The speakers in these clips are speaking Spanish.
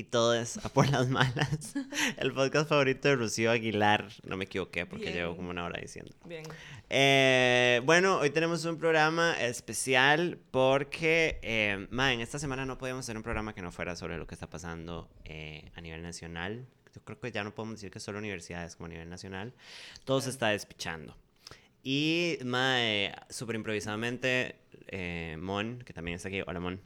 Y todas a Por las Malas, el podcast favorito de Rocío Aguilar. No me equivoqué porque Bien. llevo como una hora diciendo. Bien. Eh, bueno, hoy tenemos un programa especial porque, eh, ma, en esta semana no podíamos hacer un programa que no fuera sobre lo que está pasando eh, a nivel nacional. Yo creo que ya no podemos decir que solo universidades como a nivel nacional. Todo se está despichando. Y, ma, eh, súper improvisadamente, eh, Mon, que también está aquí, hola Mon,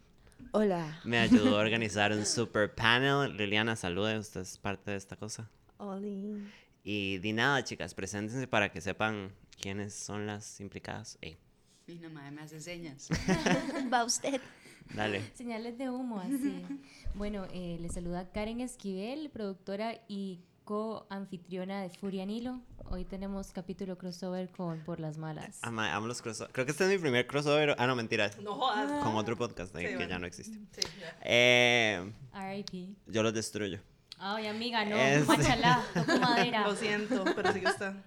Hola. me ayudó a organizar un super panel. Liliana, salude, usted es parte de esta cosa. Oli. Y di nada, chicas, preséntense para que sepan quiénes son las implicadas. Ey, Y me hace señas. Va usted. dale. Señales de humo, así. bueno, eh, les saluda Karen Esquivel, productora y co-anfitriona de Furia Nilo. Hoy tenemos capítulo crossover con Por las Malas. Ama, amo los crossover. Creo que este es mi primer crossover. Ah, no, mentira. No jodas. Con otro podcast eh, Sí, que bueno. ya no existe. Sí, ya. Eh, R.I.P. yo los destruyo. Ay, amiga, no, Es- machalá, toco madera. Lo siento, pero sí que está.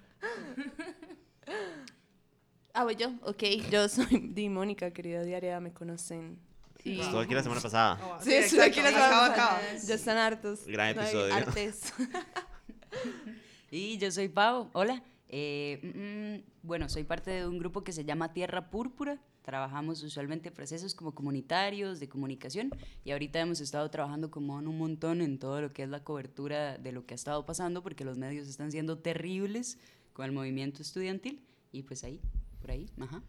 Ah, voy yo. Ok, yo soy Di Mónica, querida diaria, me conocen. Y... Estuvo aquí la semana pasada. Oh, Sí, estuve aquí la semana pasada. Ya están hartos. Gran No episodio. Artes. Y yo soy Pau. Hola. Eh, mm, mm, bueno, soy parte de un grupo que se llama Tierra Púrpura. Trabajamos usualmente procesos como comunitarios, de comunicación, y ahorita hemos estado trabajando como en un montón en todo lo que es la cobertura de lo que ha estado pasando, porque los medios están siendo terribles con el movimiento estudiantil, y pues ahí, por ahí, ajá,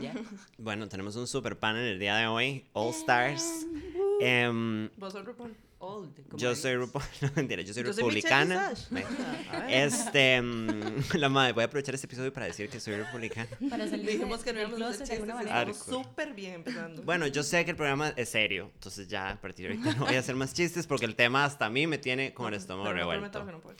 ya. Bueno, tenemos un super panel el día de hoy. All Stars. Em, Vos. Old, como yo soy. No, mentira, yo soy Yo republicana. Este, mm, la madre, voy a aprovechar este episodio para decir que soy republicana. Para salir Dijimos que no íbamos a súper bien empezando. Bueno, yo sé que el programa es serio, entonces ya a partir de ahorita no voy a hacer más chistes porque el tema hasta a mí me tiene con el estómago revuelto. no después.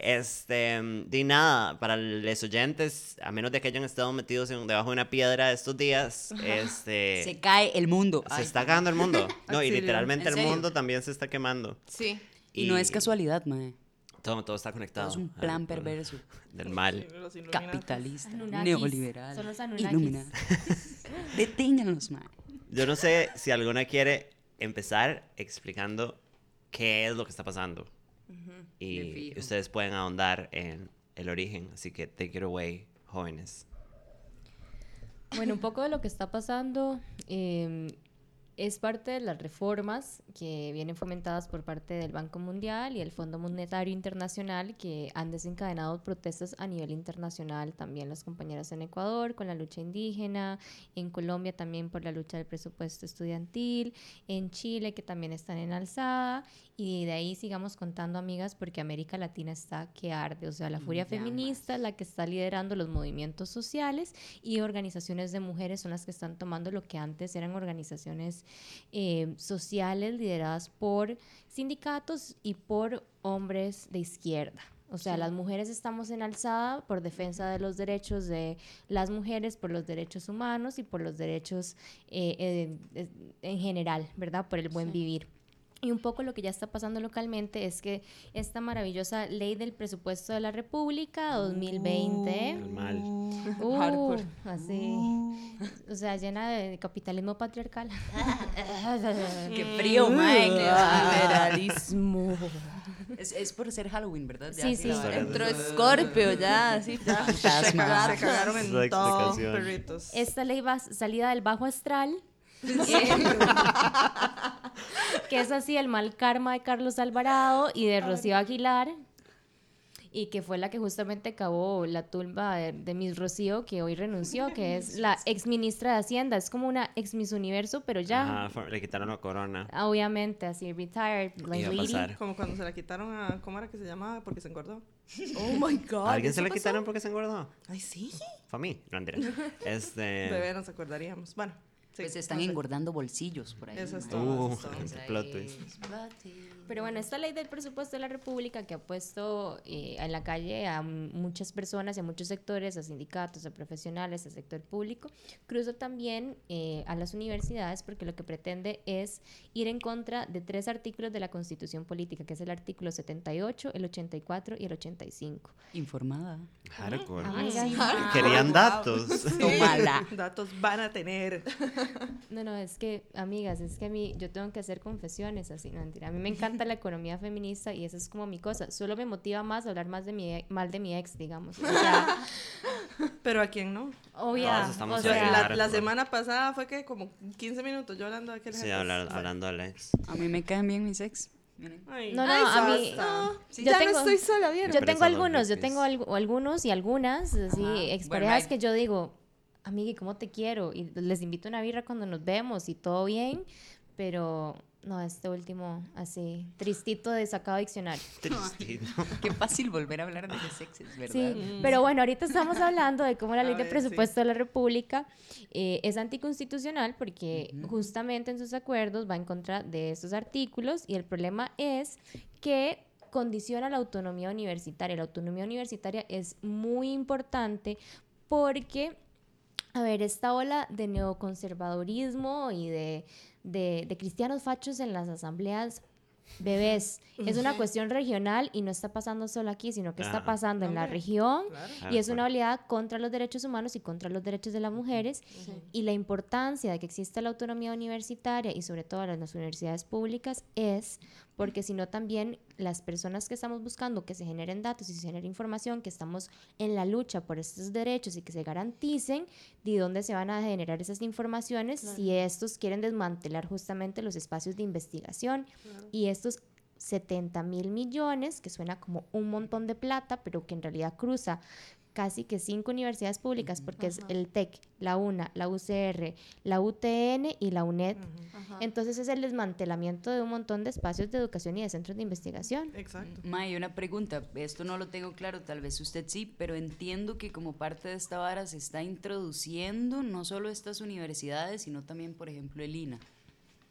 Este, mm, di nada, para los oyentes, a menos de que hayan estado metidos en- debajo de una piedra estos días, este, Se cae el mundo. se Ay, está cagando el mundo. No, y literalmente ¿En el serio? mundo también se está quemando. Sí. Y no es casualidad, mae. Todo, todo está conectado. Todo es un plan perverso. Del mal. Capitalista, Anunnakis. neoliberal, Son los Anunnakis. Illuminati. Deténganlos, man. Yo no sé si alguna quiere empezar explicando qué es lo que está pasando. Y ustedes pueden ahondar en el origen, así que take it away, jóvenes. Bueno, un poco de lo que está pasando eh, es parte de las reformas que vienen fomentadas por parte del Banco Mundial y el Fondo Monetario Internacional que han desencadenado protestas a nivel internacional, también las compañeras en Ecuador con la lucha indígena, en Colombia también por la lucha del presupuesto estudiantil, en Chile que también están en alzada y de ahí sigamos contando amigas porque América Latina está que arde, o sea, la furia Llamas. feminista es la que está liderando los movimientos sociales y organizaciones de mujeres son las que están tomando lo que antes eran organizaciones eh, sociales lideradas por sindicatos y por hombres de izquierda. O sea, las mujeres estamos en alzada por defensa de los derechos de las mujeres, por los derechos humanos y por los derechos eh, eh, eh, en general, ¿verdad? Por el buen vivir. Y un poco lo que ya está pasando localmente es que esta maravillosa ley del presupuesto de la República 2020 El mal. Uh, Hardcore. así. O sea, llena de capitalismo patriarcal. Qué frío, mae. qué Liberalismo. Es, es por ser Halloween, ¿verdad? Ya Sí, se sí. Entró Scorpio ya, así. ya. Se Fantasma. cagaron, se cagaron en todo, perritos. Esta ley va salida del bajo astral. Que es así el mal karma de Carlos Alvarado y de Rocío Aguilar. Y que fue la que justamente acabó la tumba de, de Miss Rocío, que hoy renunció, que es la ex ministra de Hacienda. Es como una ex Miss Universo, pero ya, Ajá, fue- le quitaron la corona. obviamente, así, retired, like Iba a lady. pasar. Como cuando se la quitaron a. ¿Cómo era que se llamaba? Porque se engordó. Oh my God. ¿A alguien se ¿eso la pasó? quitaron porque se engordó? Ay, sí. Fue a mí, no. Este. Bebé, nos acordaríamos. Bueno. Sí, Pues están no sé. engordando bolsillos por ahí. Eso es todo. Uh. Pero bueno, esta ley del presupuesto de la República que ha puesto eh, en la calle a muchas personas y a muchos sectores, a sindicatos, a profesionales, al sector público, cruza también eh, a las universidades porque lo que pretende es ir en contra de tres artículos de la Constitución Política, que es el artículo 78, el 84 y el 85. Informada. Hardcore. Amiga, Querían datos. Tómala. Datos van a tener. No, no, es que, amigas, es que a mí, yo tengo que hacer confesiones así, no mentira. A mí me encanta la economía feminista y esa es como mi cosa. Solo me motiva más hablar más de mi, mal de mi ex, digamos. O sea, Pero a quién no. obvia. Todos estamos o Yo, Sí, sea, la, pues. semana pasada fue que como 15 minutos yo hablando de aquel Sí, hablar- hablando de Alex. A mí me caen bien mis ex. Ay, No, no, ay, a mí-. Sí, yo ya tengo- no estoy sola, ¿vieron? Yo tengo algunos, yo tengo algu- algunos y algunas, así, exparejas Bueno, que yo digo, amiga, ¿cómo te quiero? Y les invito a una birra cuando nos vemos y todo bien, pero no, este último, así, tristito de sacado diccionario. Tristito. Qué fácil volver a hablar de los exes, ¿verdad? Sí, pero bueno, ahorita estamos hablando de cómo la ley de presupuesto de la República eh, es anticonstitucional porque justamente en sus acuerdos va en contra de estos artículos y el problema es que condiciona la autonomía universitaria. La autonomía universitaria es muy importante porque, a ver, esta ola de neoconservadurismo y de, de, de cristianos fachos en las asambleas Bebés, es una cuestión regional y no está pasando solo aquí, sino que está pasando en la región Claro. Claro, y es una oleada contra los derechos humanos y contra los derechos de las mujeres. Y la importancia de que exista la autonomía universitaria y sobre todo en las universidades públicas es porque si no también las personas que estamos buscando que se generen datos y se genere información, que estamos en la lucha por estos derechos y que se garanticen, de dónde se van a generar esas informaciones si estos quieren desmantelar justamente los espacios de investigación y estos 70 mil millones, que suena como un montón de plata, pero que en realidad cruza casi que cinco universidades públicas, porque es el TEC, la UNA, la UCR, la UTN y la UNED. Entonces es el desmantelamiento de un montón de espacios de educación y de centros de investigación. Exacto. May, una pregunta, esto no lo tengo claro, tal vez usted sí, pero entiendo que como parte de esta vara se está introduciendo no solo estas universidades, sino también, por ejemplo, el INA.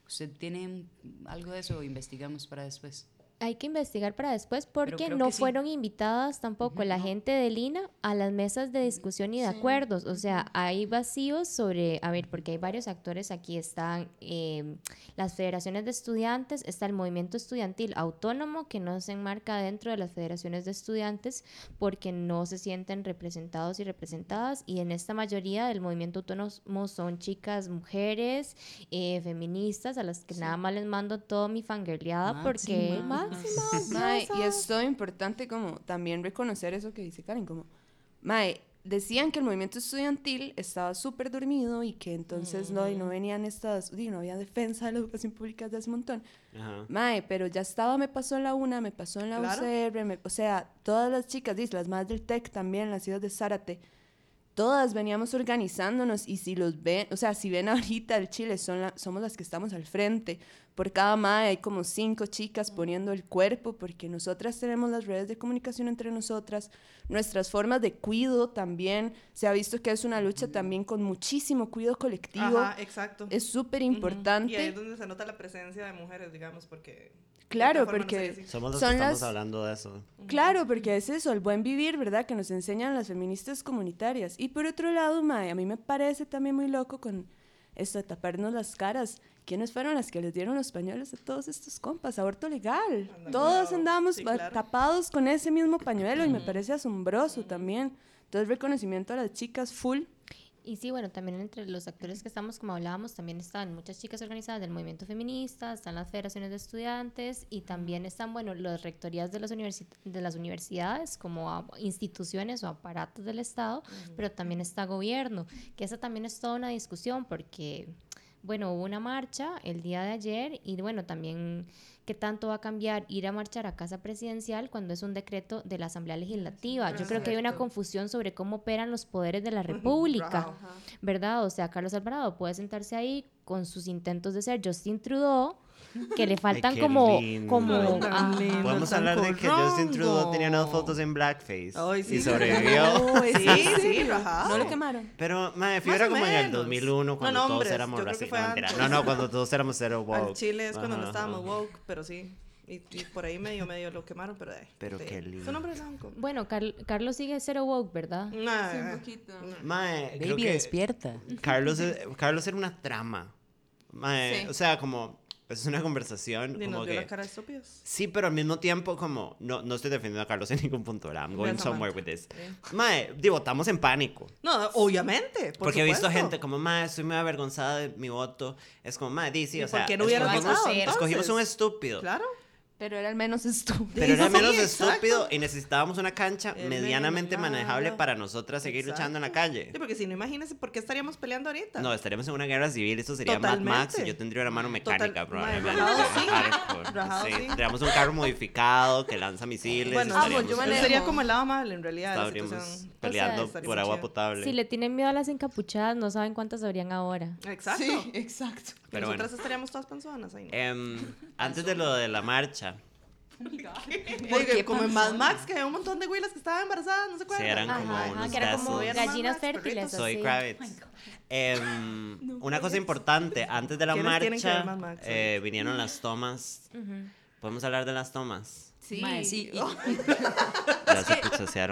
¿Usted tiene algo de eso o investigamos para después? Hay que investigar para después porque no sí. fueron invitadas tampoco la gente del INA a las mesas de discusión y de acuerdos. O sea, hay vacíos sobre, a ver, porque hay varios actores aquí. Están eh, las federaciones de estudiantes, está el movimiento estudiantil autónomo que no se enmarca dentro de las federaciones de estudiantes porque no se sienten representados y representadas. Y en esta mayoría del movimiento autónomo son chicas, mujeres, eh, feministas, a las que nada más les mando todo mi fangirleada porque... Máxima. Máximas, Mae, y es todo importante como también reconocer eso que dice Karen, como, Mae, decían que el movimiento estudiantil estaba súper dormido y que entonces no, y no venían estas, y no había defensa de la educación pública desde hace un montón. Ajá. Mae, pero ya estaba, me pasó en la UNA, me pasó en la Claro. UCR, me- o sea, todas las chicas, dice, las más del TEC también, las hijas de Zárate, todas veníamos organizándonos y si los ven, o sea, si ven ahorita el Chile, son la- somos las que estamos al frente. Por cada MAE hay como cinco chicas poniendo el cuerpo porque nosotras tenemos las redes de comunicación entre nosotras, nuestras formas de cuido también, se ha visto que es una lucha también con muchísimo cuido colectivo, Ajá, exacto. es súper importante. Y ahí es donde se nota la presencia de mujeres, digamos, porque... Claro, no porque-. Somos los Son que estamos las- hablando de eso. Claro, porque es eso, el buen vivir, ¿verdad? Que nos enseñan las feministas comunitarias. Y por otro lado, Mae, a mí me parece también muy loco con esto de taparnos las caras. ¿Quiénes fueron las que les dieron los pañuelos a todos estos compas? Aborto legal. Anda, Todos andamos Sí, ba- claro. tapados con ese mismo pañuelo y me parece asombroso también. Entonces, reconocimiento a las chicas full. Y sí, bueno, también entre los actores que estamos, como hablábamos, también están muchas chicas organizadas del movimiento feminista, están las federaciones de estudiantes y también están, bueno, las rectorías de las, universi- de las universidades como instituciones o aparatos del Estado, pero también está gobierno, que esa también es toda una discusión porque, bueno, hubo una marcha el día de ayer y, bueno, también qué tanto va a cambiar ir a marchar a casa presidencial cuando es un decreto de la Asamblea Legislativa. Yo creo que hay una confusión sobre cómo operan los poderes de la República. ¿verdad? O sea, Carlos Alvarado puede sentarse ahí con sus intentos de ser Justin Trudeau, que le faltan como, lindo. como, Ay, tan ah, lindo, Podemos hablar de que Justin Trudeau corrongo. tenía unas fotos en blackface Ay, sí. y sobrevivió. Sí, sí, rajado. ¿No lo quemaron? Pero, madre, o como en el menos. 2001 cuando No, no, todos éramos racistas. No, no, cuando todos éramos cero woke. Al Chile es cuando no Ajá, estábamos ajá. woke, pero sí. Y, y por ahí medio, medio lo quemaron, pero de. Pero de- qué lindo. Es un hombre blanco. bueno, Carl- Carlos sigue cero woke, ¿verdad? Nah, poquito. Mae, creo Baby, que despierta. Carlos, Carlos era una trama. Mae, Sí. O sea, como Es una conversación Y como nos dio que... la cara de estúpidos. Sí, pero al mismo tiempo como... No, no estoy defendiendo a Carlos en ningún punto, ¿verdad? I'm going somewhere with this. Mae, digo, estamos en pánico. No, obviamente. por porque he visto supuesto. gente como, mae, estoy muy avergonzada de mi voto. Es como, mae, di, sí, ¿Y o por sea, qué no hubiera escogimos, votado, escogimos un estúpido. Claro. Pero era el menos estúpido. Pero era Sí, menos exacto. estúpido y necesitábamos una cancha El medianamente menos, manejable claro. para nosotras seguir Exacto. luchando en la calle. Sí, porque si no, imagínense por qué estaríamos peleando ahorita. No, estaríamos en una guerra civil, eso sería Mad Max y Totalmente. yo tendría una mano mecánica Total- probablemente. Rajado sí. Hardcore. Rajado Sí, sí. Tendríamos un carro modificado que lanza misiles. Bueno, yo sería como el lado amable en realidad. la estaríamos situación. peleando estaría por muy agua chido. potable. Si le tienen miedo a las encapuchadas, no saben cuántas habrían ahora. Exacto. Sí, exacto. Pero nosotras bueno. estaríamos todas panzonas ahí. ¿no? Em, antes de lo de la marcha, Oye, como en Mad Max, que había un montón de güilas que estaban embarazadas, no se sí, acuerdan. eran Ajá, como ajá, unos que era como gallinas fértiles. Soy así. Kravitz. Em, una cosa importante, antes de la ¿Quiénes tienen que ver marcha eh, vinieron las tomas. ¿Podemos hablar de las tomas? Sí. Mae, sí, y- Ya se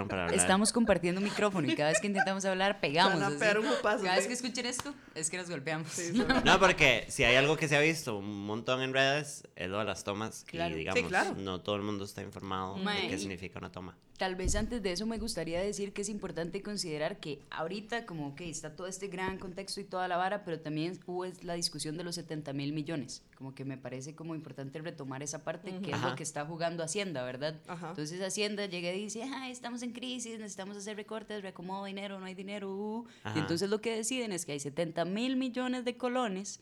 para hablar. Estamos compartiendo micrófono y cada vez que intentamos hablar pegamos. Van a pegar un jupazo, Cada vez sí. que escuchen esto es que nos golpeamos. No, porque si hay algo que se ha visto un montón en redes, es lo de las tomas. Claro. Y Sí, digamos, claro. no todo el mundo está informado Mae, de qué significa una toma. Tal vez antes de eso me gustaría decir que es importante considerar que ahorita como que está todo este gran contexto y toda la vara, pero también hubo la discusión de los 70 mil millones. Como que me parece como importante retomar esa parte que es Ajá. lo que está jugando Hacienda, ¿verdad? Ajá. Entonces Hacienda llega y dice, "Ay, estamos en crisis, necesitamos hacer recortes, reacomodo dinero, no hay dinero. uh". Ajá. Y entonces lo que deciden es que hay 70 mil millones de colones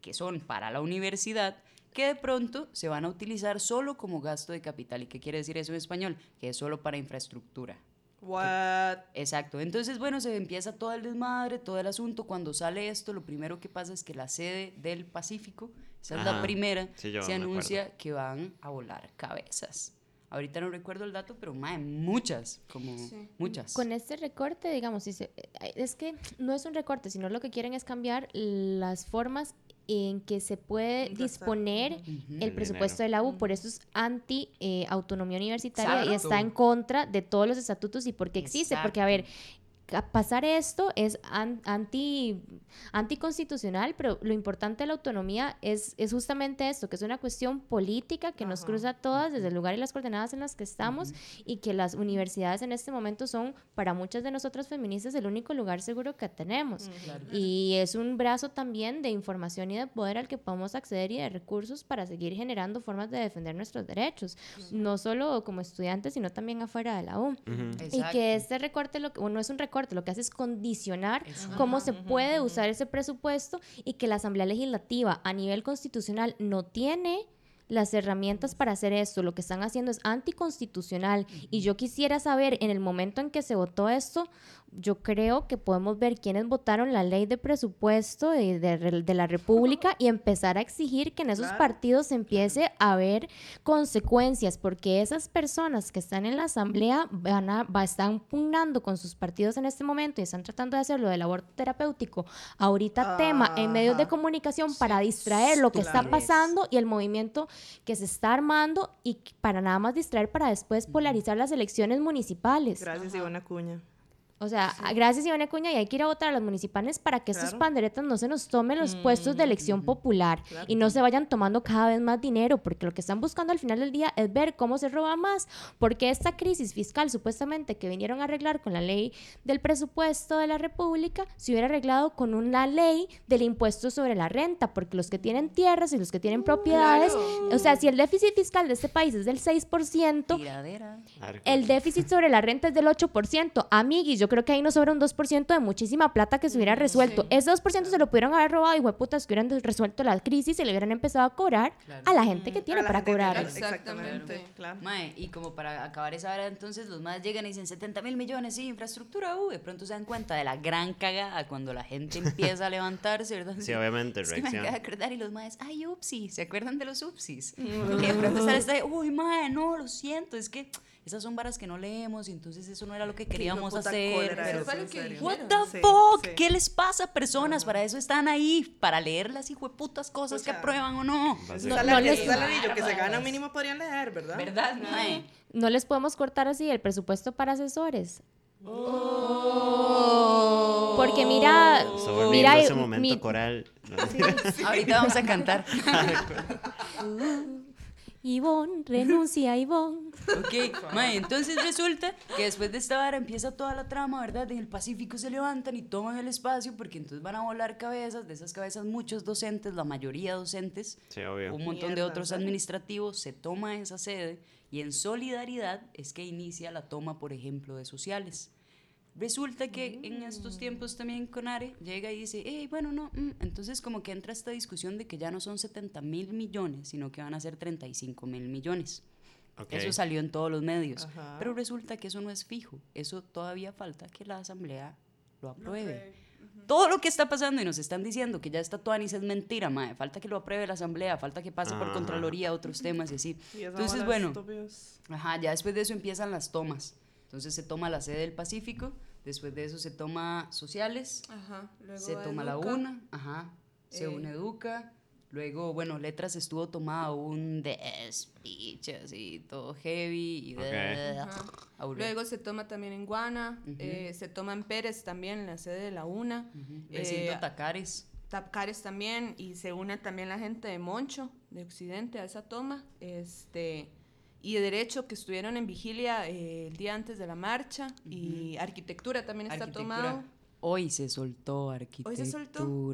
que son para la universidad, que de pronto se van a utilizar solo como gasto de capital. ¿Y qué quiere decir eso en español? Que es solo para infraestructura. What? Exacto. Entonces, bueno, se empieza todo el desmadre, todo el asunto. Cuando sale esto, lo primero que pasa es que la sede del Pacífico, esa es la primera, Sí, se acuerdo. anuncia que van a volar cabezas. Ahorita no recuerdo el dato, pero mae, muchas, como muchas. Con este recorte, digamos, eh, es que no es un recorte, sino lo que quieren es cambiar las formas en que se puede Gastar. disponer el El presupuesto de la U. Por eso es anti eh, autonomía universitaria y Exacto. está en contra de todos los estatutos y porque existe. Porque, a ver, pasar esto es an- anti anticonstitucional, pero lo importante de la autonomía es, es justamente esto, que es una cuestión política que nos cruza a todas desde el lugar y las coordenadas en las que estamos y que las universidades en este momento son para muchas de nosotras feministas el único lugar seguro que tenemos. Y es un brazo también de información y de poder al que podemos acceder y de recursos para seguir generando formas de defender nuestros derechos, no solo como estudiantes, sino también afuera de la U. Y que este recorte lo no es un recorte, lo que hace es condicionar cómo se puede usar ese presupuesto y que la Asamblea Legislativa a nivel constitucional no tiene las herramientas para hacer esto. Lo que están haciendo es anticonstitucional. Y yo quisiera saber, en el momento en que se votó esto, yo creo que podemos ver quiénes votaron la ley de presupuesto de, de- de la República y empezar a exigir que en esos Claro. partidos empiece a ver consecuencias, porque esas personas que están en la asamblea van a, va, están pugnando con sus partidos en este momento y están tratando de hacer lo del aborto terapéutico ahorita tema en medios de comunicación para distraer lo que está pasando y el movimiento que se está armando y para nada más distraer para después polarizar las elecciones municipales. Gracias, Ivana Cuña. O sea, gracias Ivana Cuña y hay que ir a votar a las municipales para que estos panderetas no se nos tomen los puestos de elección popular Claro. y no se vayan tomando cada vez más dinero, porque lo que están buscando al final del día es ver cómo se roba más, porque esta crisis fiscal supuestamente que vinieron a arreglar con la ley del presupuesto de la República se hubiera arreglado con una ley del impuesto sobre la renta, porque los que tienen tierras y los que tienen propiedades, o sea, si el déficit fiscal de este país es del 6%, Tiradera. el déficit sobre la renta es del 8%. Amiguis, yo creo que ahí nos sobra un 2% de muchísima plata que se hubiera resuelto. Ese 2% se lo pudieron haber robado y hueputas que hubieran resuelto la crisis y le hubieran empezado a cobrar Claro. a la gente que tiene A la para cobrar. tiene, Exactamente. Claro. Mae, y como para acabar esa hora, entonces los más llegan y dicen 70 mil millones, sí, infraestructura, uh, de pronto se dan cuenta de la gran cagada cuando la gente empieza a levantarse, ¿verdad? Sí, obviamente, Es que me acaba de acordar y los maes, ay, upsis, ¿se acuerdan de los upsis? Que de pronto está de, uy, mae, no, lo siento, es que esas son varas que no leemos y entonces eso no era lo que queríamos hacer. pero- fue lo que. What the fuck? sí. ¿Qué les pasa, personas? Para eso están ahí, para leer las hijueputas cosas que Pucha. aprueban o no. No, no les- salarillo que se gana mínimo podrían leer, ¿verdad? ¿Verdad? No les podemos cortar así el presupuesto para asesores. Porque mira, volviendo mira, ese momento mi- coral. Ahorita vamos a cantar. Ivonne, renuncia, Ivonne. Ok, mae, entonces resulta que después de esta vara empieza toda la trama, ¿verdad? En el Pacífico se levantan y toman el espacio porque entonces van a volar cabezas, de esas cabezas muchos docentes, la mayoría docentes, Sí, obvio. un montón de Mierda, otros ¿verdad? administrativos, se toma esa sede y en solidaridad es que inicia la toma, por ejemplo, de sociales. Resulta que en estos tiempos también Conare llega y dice, hey, bueno, no, mm". entonces como que entra esta discusión de que ya no son 70 mil millones, sino que van a ser 35 mil millones. Ok. Eso salió en todos los medios. Ajá. Pero resulta que eso no es fijo. Eso todavía falta que la asamblea lo apruebe. Todo lo que está pasando y nos están diciendo que ya está Tuanis es mentira, mae. Falta que lo apruebe la asamblea, falta que pase por Ajá. Contraloría, otros temas y así. Y Entonces, bueno, estúpidos. Ajá, ya después de eso empiezan las tomas. Entonces se toma la sede del Pacífico, después de eso se toma sociales, Ajá. Luego se toma la Educa. UNA, ajá, se Eh. une Educa, luego, bueno, letras estuvo tomada un speech así, todo heavy y. Luego se toma también en Guana, eh, se toma en Pérez también, en la sede de la UNA. Recinto eh, Tacares. Tapcares también y se une también la gente de Moncho, de Occidente, a esa toma. Este, y de Derecho, que estuvieron en vigilia eh, el día antes de la marcha. Y Arquitectura también está Arquitectura. tomado. Hoy se soltó arquitectura. Hoy se soltó.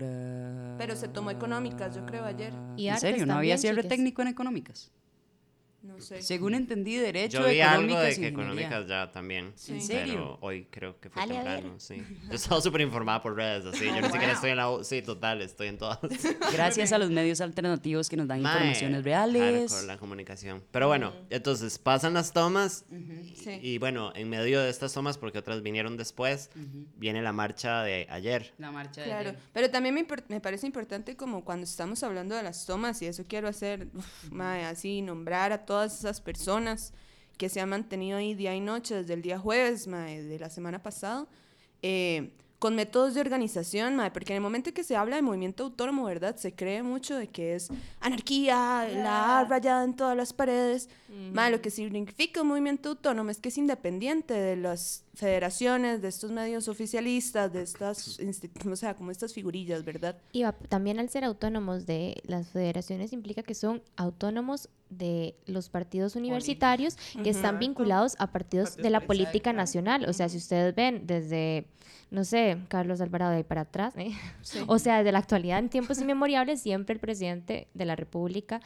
Pero se tomó económicas, yo creo, ayer. Y ¿En serio? ¿No había cierre técnico en económicas? No sé. Según entendí, derecho, Yo vi algo de que económicas ya también. Sí. ¿En Pero serio? hoy creo que fue Dale, temprano, sí. Yo estaba súper informada por redes, así. Yo ni siquiera estoy en la U. Sí, total, estoy en todas. Gracias a los medios alternativos que nos dan Mae, informaciones reales. hardcore la comunicación. Pero bueno, entonces pasan las tomas Sí. y bueno, en medio de estas tomas, porque otras vinieron después, viene la marcha de ayer. La marcha de Claro, ayer. pero también me, impor- me parece importante como cuando estamos hablando de las tomas y eso quiero hacer, uf, mae, así, nombrar a todas esas personas que se han mantenido ahí día y noche desde el día jueves mae, de la semana pasada, eh, con métodos de organización, mae, porque en el momento que se habla de movimiento autónomo, ¿verdad? Se cree mucho de que es anarquía, la rayada en todas las paredes. Mae, lo que significa un movimiento autónomo es que es independiente de las federaciones, de estos medios oficialistas, de estas, o sea, como estas figurillas, ¿verdad? Y va- también al ser autónomos de las federaciones implica que son autónomos de los partidos universitarios que están vinculados a partidos de la política nacional. O sea, si ustedes ven desde, no sé, Carlos Alvarado de ahí para atrás, ¿eh? o sea, desde la actualidad en tiempos inmemoriales, siempre el presidente de la República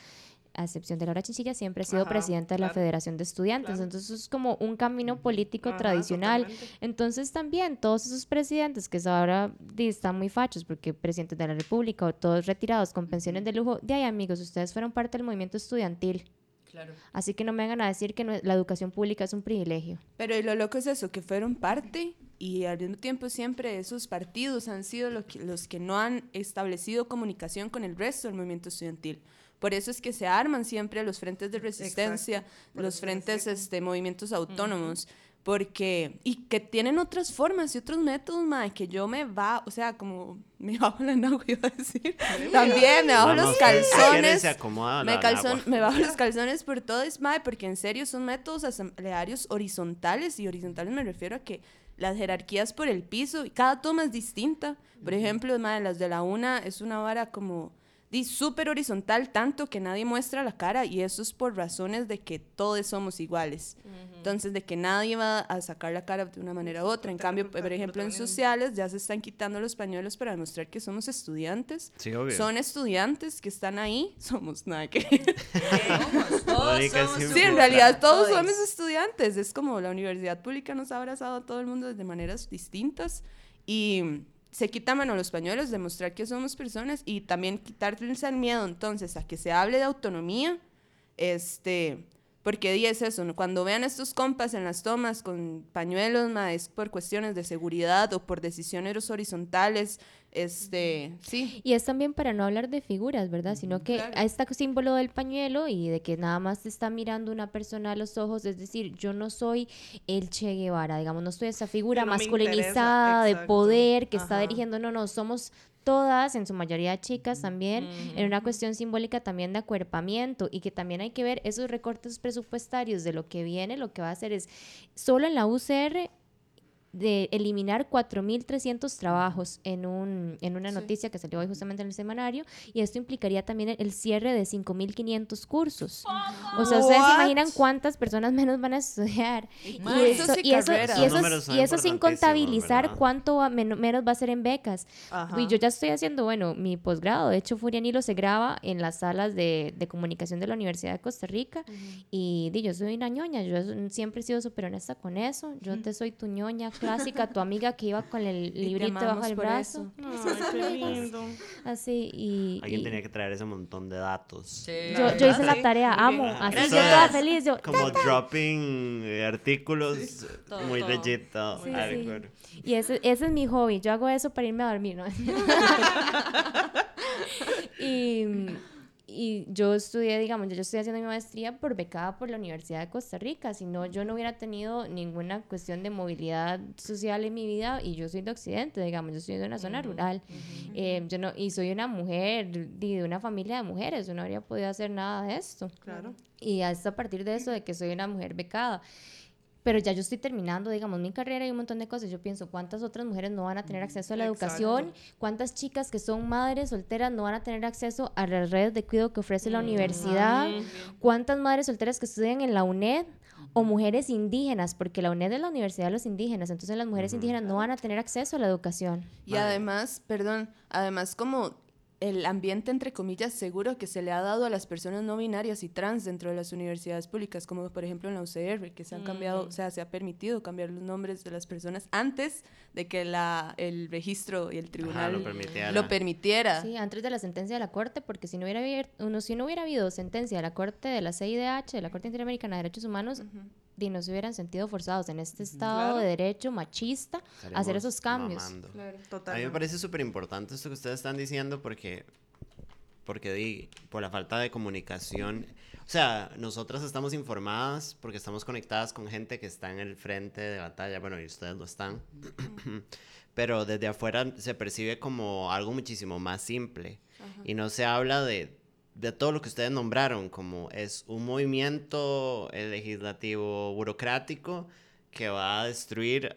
a excepción de Laura Chinchilla, siempre ha sido Ajá, presidente de la claro. Federación de Estudiantes. Claro. Entonces es como un camino político Ajá, tradicional. totalmente. Entonces también todos esos presidentes que ahora están muy fachos porque presidentes de la República o todos retirados con pensiones de lujo, de ahí amigos, ustedes fueron parte del movimiento estudiantil. Claro. Así que no me vengan a decir que no- la educación pública es un privilegio. Pero lo loco es eso, que fueron parte y al mismo tiempo siempre esos partidos han sido que- los que no han establecido comunicación con el resto del movimiento estudiantil. Por eso es que se arman siempre los frentes de resistencia, los frentes, este, movimientos autónomos, porque, y que tienen otras formas y otros métodos, mae, que yo me va, o sea, como me bajo la nagua, iba a decir, también me bajo los calzones. se acomoda Me, la- me bajo los calzones por todo es mae, porque en serio son métodos asamblearios horizontales y horizontales me refiero a que las jerarquías por el piso y cada toma es distinta. Por ejemplo, mae, las de la una es una vara como di súper horizontal tanto que nadie muestra la cara y eso es por razones de que todos somos iguales. Entonces, de que nadie va a sacar la cara de una manera u otra. En cambio, por ejemplo, en sociales ya se están quitando los pañuelos para demostrar que somos estudiantes. Sí, obvio. Son estudiantes que están ahí, somos nada que Todos Mónica somos Sí, en realidad todos somos estudiantes. Es como la universidad pública nos ha abrazado a todo el mundo de maneras distintas. Y se quitan mano los pañuelos, demostrar que somos personas y también quitarles el miedo entonces a que se hable de autonomía. Este, porque di es eso, cuando vean estos compas en las tomas con pañuelos, ma, es por cuestiones de seguridad o por decisiones horizontales. Este, sí. Y es también para no hablar de figuras, ¿verdad? Sino que Claro. a este símbolo del pañuelo y de que nada más te está mirando una persona a los ojos, es decir, yo no soy el Che Guevara, digamos, no soy esa figura no masculinizada de poder que está dirigiendo, no, no, somos todas, en su mayoría chicas también, en una cuestión simbólica también de acuerpamiento y que también hay que ver esos recortes presupuestarios de lo que viene, lo que va a hacer es solo en la UCR de eliminar 4.300 trabajos en, un, en una noticia que salió hoy justamente en el semanario y esto implicaría también el cierre de 5.500 cursos. O sea, ustedes se imaginan cuántas personas menos van a estudiar. Y eso, y eso, y eso, y eso sin contabilizar cuánto menos va a ser en becas. Y yo ya estoy haciendo, bueno, mi posgrado. De hecho, Furianilo se graba en las salas de, de comunicación de la Universidad de Costa Rica. Y di, yo soy una ñoña. Yo siempre he sido súper honesta con eso. Yo te soy tu ñoña clásica, tu amiga que iba con el librito bajo el brazo. Así, y... Alguien tenía que traer ese montón de datos. Yo, yo, hice la tarea, amo. Así, yo toda feliz. Yo, Como dropping artículos muy legit. Y ese, ese es mi hobby. Yo hago eso para irme a dormir, ¿no? y y yo estudié, digamos, yo estoy haciendo mi maestría por becada por la Universidad de Costa Rica, si no, yo no hubiera tenido ninguna cuestión de movilidad social en mi vida y yo soy de Occidente, digamos, yo soy de una zona rural, eh, yo no, y soy una mujer de una familia de mujeres, yo no habría podido hacer nada de esto. Claro. Y hasta a partir de eso, de que soy una mujer becada pero ya yo estoy terminando, digamos, mi carrera y un montón de cosas. Yo pienso, ¿cuántas otras mujeres no van a tener acceso a la educación? ¿Cuántas chicas que son madres solteras no van a tener acceso a las redes de cuidado que ofrece la universidad? ¿Cuántas madres solteras que estudian en la UNED? O mujeres indígenas, porque la UNED es la Universidad de los Indígenas, entonces las mujeres indígenas no van a tener acceso a la educación. Y además, perdón, además como el ambiente, entre comillas, seguro que se le ha dado a las personas no binarias y trans dentro de las universidades públicas, como por ejemplo en la UCR, que se han cambiado, o sea, se ha permitido cambiar los nombres de las personas antes de que la, el registro y el tribunal lo, permitiera. Sí, antes de la sentencia de la Corte, porque si no hubiera, habido, si no hubiera habido sentencia de la Corte de la CIDH, de la Corte Interamericana de Derechos Humanos, y no se hubieran sentido forzados en este estado de derecho machista a hacer esos cambios. a mí me parece súper importante esto que ustedes están diciendo porque, porque di, por la falta de comunicación, o sea, nosotras estamos informadas porque estamos conectadas con gente que está en el frente de batalla, bueno, y ustedes lo están, pero desde afuera se percibe como algo muchísimo más simple. Y no se habla de de todo lo que ustedes nombraron, como es un movimiento legislativo burocrático que va a destruir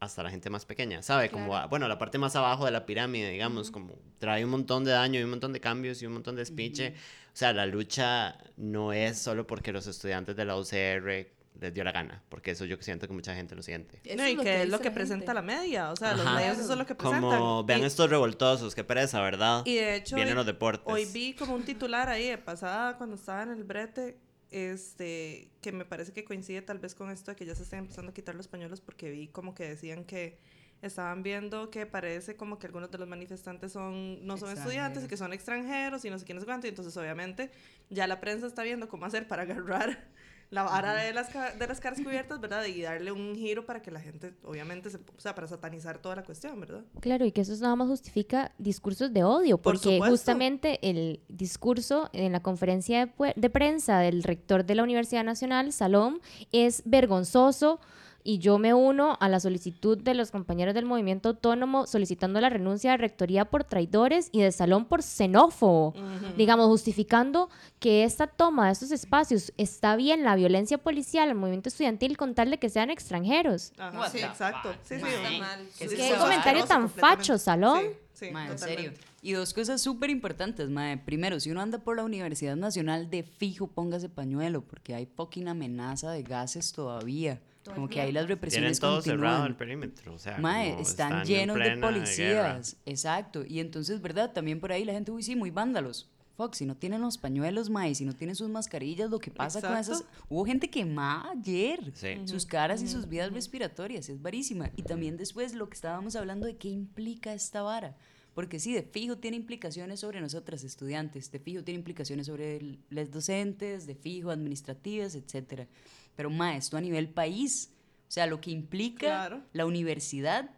hasta la gente más pequeña, ¿sabe? Como, bueno, la parte más abajo de la pirámide, digamos, como trae un montón de daño y un montón de cambios y un montón de despiche. O sea, la lucha no es solo porque los estudiantes de la UCR les dio la gana, porque eso yo siento que mucha gente lo siente. no, y que, es lo que presenta la media, o sea, los medios eso es lo que presentan. Como, vean estos revoltosos, qué pereza, ¿verdad? Y de hecho, vienen los deportes. Hoy vi como un titular ahí de pasada cuando estaba en el brete, este, que me parece que coincide tal vez con esto de que ya se están empezando a quitar los pañuelos, porque vi como que decían que estaban viendo que parece como que algunos de los manifestantes son no son estudiantes y que son extranjeros y no sé quién es cuánto, y entonces obviamente ya la prensa está viendo cómo hacer para agarrar la vara de las, de las caras cubiertas, ¿verdad? Y darle un giro para que la gente, obviamente, se, o sea, para satanizar toda la cuestión, ¿verdad? Claro, y que eso nada más justifica discursos de odio, porque justamente el discurso en la conferencia de, de prensa del rector de la Universidad Nacional, Salom, es vergonzoso y yo me uno a la solicitud de los compañeros del movimiento autónomo solicitando la renuncia de rectoría por traidores y de salón por xenófobo, digamos, justificando que esta toma de estos espacios está bien la violencia policial, el movimiento estudiantil con tal de que sean extranjeros. sí, exacto. Sí, sí, Qué comentario tan facho, salón. Sí, en serio. Y dos cosas súper importantes, mae. Primero, si uno anda por la Universidad Nacional, de fijo póngase pañuelo, porque hay poquín amenaza de gases todavía. Como que ahí las represiones Tienen todo cerrado el perímetro, o sea, Mae, están, llenos de policías, exacto. Y entonces, ¿verdad? También por ahí la gente, uy, sí, muy vándalos. Fox, si no tienen los pañuelos, mae, si no tienen sus mascarillas, lo que pasa con esas... Hubo gente quemada ayer, sus caras y sus vías respiratorias, es varísima. Y también después lo que estábamos hablando de qué implica esta vara. Porque sí, de fijo tiene implicaciones sobre nosotras estudiantes, de fijo tiene implicaciones sobre los docentes, de fijo administrativas, etcétera pero maestro a nivel país, o sea, lo que implica la universidad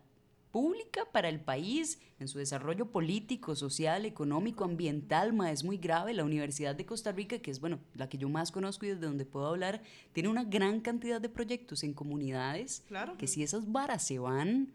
pública para el país en su desarrollo político, social, económico, ambiental, ma, es muy grave. La Universidad de Costa Rica, que es bueno, la que yo más conozco y desde donde puedo hablar, tiene una gran cantidad de proyectos en comunidades claro. que si esas varas se van,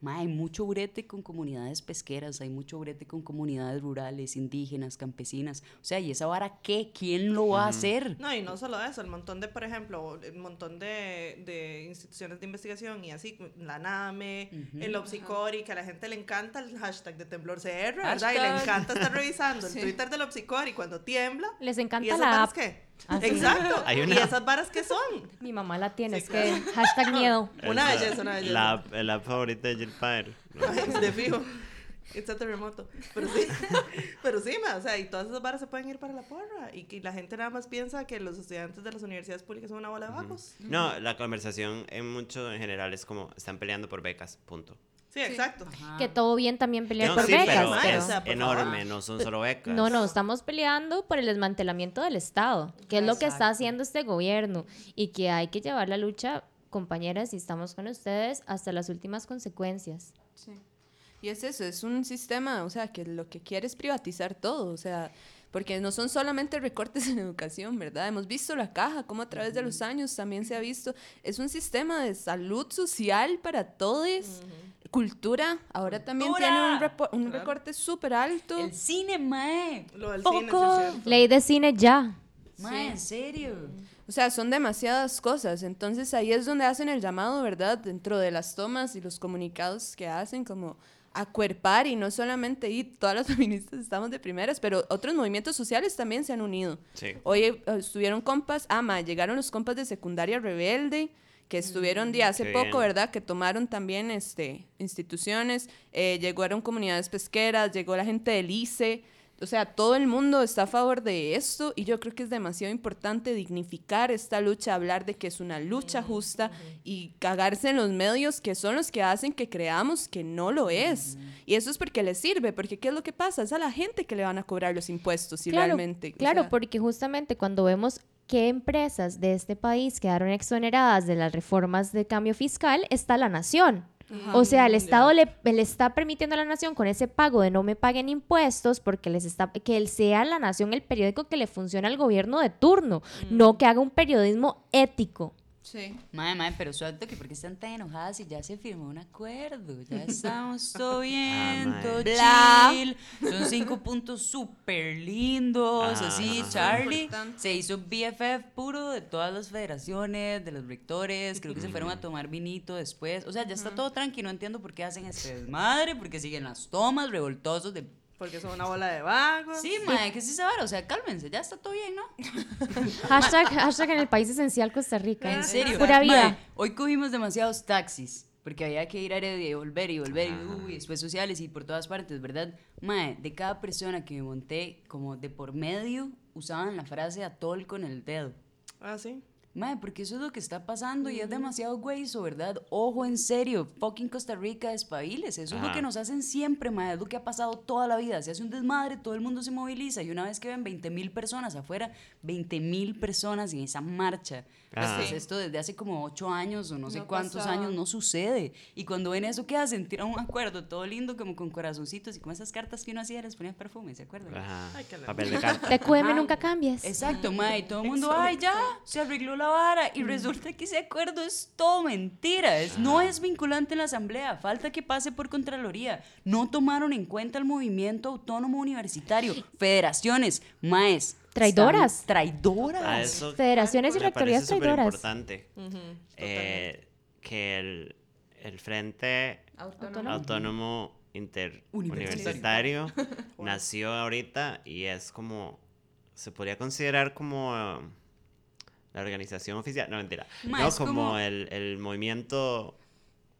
Ma, hay mucho brete con comunidades pesqueras, hay mucho brete con comunidades rurales, indígenas, campesinas. O sea, ¿y esa vara qué? ¿Quién lo va a hacer? No, y no solo eso, el montón de, por ejemplo, el montón de, de instituciones de investigación y así, la NAME, el Opsicori, que a la gente le encanta el hashtag de temblor CR, ¿verdad? Y le encanta estar revisando el. Twitter del Opsicori cuando tiembla. Les ¿Y encanta esas la app. qué? Ah. Exacto. Hay ¿Y esas varas qué son? Mi mamá la tiene, Sí, es que hashtag miedo. Una belleza, una belleza. La, la app favorita de Jill Pyre. Ay, de fijo. It's a terremoto. Pero sí, pero sí, ma, o sea, y todas esas varas se pueden ir para la porra. Y que la gente nada más piensa que los estudiantes de las universidades públicas son una bola de vagos. No, la conversación en mucho en general es como están peleando por becas, punto. Sí, exacto. Que todo bien también pelear No, por sí, becas. pero pero- es enorme, no son solo becas. No, no, estamos peleando por el desmantelamiento del Estado, que es lo que está haciendo este gobierno y que hay que llevar la lucha, compañeras, y estamos con ustedes hasta las últimas consecuencias. Sí. Y es eso, es un sistema, o sea, que lo que quiere es privatizar todo, o sea, porque no son solamente recortes en educación, ¿verdad? Hemos visto la caja, como a través de los años también se ha visto, es un sistema de salud social para todos, cultura, ahora también Cultura. tiene un, un Claro. recorte súper alto. El cine, mae. Lo del cine, Poco. es. Ley de cine ya. Mae, en serio. O sea, son demasiadas cosas. Entonces ahí es donde hacen el llamado, ¿verdad? Dentro de las tomas y los comunicados que hacen, como acuerpar y no solamente y todas las feministas estamos de primeras, pero otros movimientos sociales también se han unido. Sí. Hoy eh, estuvieron compas, ah, ma, llegaron los compas de secundaria rebelde, que estuvieron de hace qué poco, bien. ¿verdad? Que tomaron también este, instituciones, eh, llegaron comunidades pesqueras, llegó la gente del ICE, o sea, todo el mundo está a favor de esto y yo creo que es demasiado importante dignificar esta lucha, hablar de que es una lucha justa y cagarse en los medios que son los que hacen que creamos que no lo es. Y eso es porque les sirve, porque ¿qué es lo que pasa? Es a la gente que le van a cobrar los impuestos si claro, realmente... o Claro, sea, porque justamente cuando vemos qué empresas de este país quedaron exoneradas de las reformas de cambio fiscal, está la nación. O sea, el Estado le, le está permitiendo a la nación con ese pago de no me paguen impuestos porque les está que él sea la nación el periódico que le funciona al gobierno de turno, no que haga un periodismo ético. Sí. Mae, mae, pero suelto que porque están tan enojadas si ya se firmó un acuerdo. Ya estamos todo bien, Ah, todo Bla. chill. Son cinco puntos súper lindos, Ah, así. ajá. Charlie se hizo BFF puro de todas las federaciones, de los rectores. Creo que se fueron a tomar vinito después. O sea, ya está todo tranquilo. No entiendo por qué hacen este desmadre, porque siguen las tomas revoltosos de... Porque son una bola de vagos. Sí, mae, que sí se vara. O sea, cálmense, ya está todo bien, ¿no? Hashtag, hashtag en el país esencial Costa Rica. En serio. Pura vida. Hoy cogimos demasiados taxis. Porque había que ir a Heredia y volver y volver. Y, uy, después sociales y por todas partes, ¿verdad? Mae, de cada persona que me monté, como de por medio, usaban la frase atol con el dedo. Ah, sí. Mae, porque eso es lo que está pasando y es demasiado güeyzo, ¿verdad? Ojo, en serio, fucking Costa Rica, despabiles. Eso es lo Ajá. que nos hacen siempre, mae, es lo que ha pasado toda la vida. Se hace un desmadre, todo el mundo se moviliza y una vez que ven 20 mil personas afuera, 20 mil personas en esa marcha. Ajá. Pues Sí. esto desde hace como 8 años o no sé No cuántos pasaba. años no sucede. Y cuando ven eso, ¿qué hacen? Tiran un acuerdo todo lindo, como con corazoncitos y con esas cartas que uno hacía, les ponían perfume, ¿se acuerdan? Ajá. Ay, qué la- Papel de carta. TQM Ajá. nunca cambies. Exacto, mae, y todo el mundo, ay, ya, se arregló la vara. Y resulta que ese acuerdo es todo mentira. Es, no es vinculante en la asamblea. Falta que pase por Contraloría. No tomaron en cuenta el movimiento autónomo universitario. Federaciones, maes. Traidoras. Traidoras. Federaciones y rectorías traidoras. importante Ujú, eh, que el, el Frente Autónomo. Autónomo Interuniversitario nació ahorita y es como, se podría considerar como la organización oficial, no mentira, no como, como- el, el movimiento,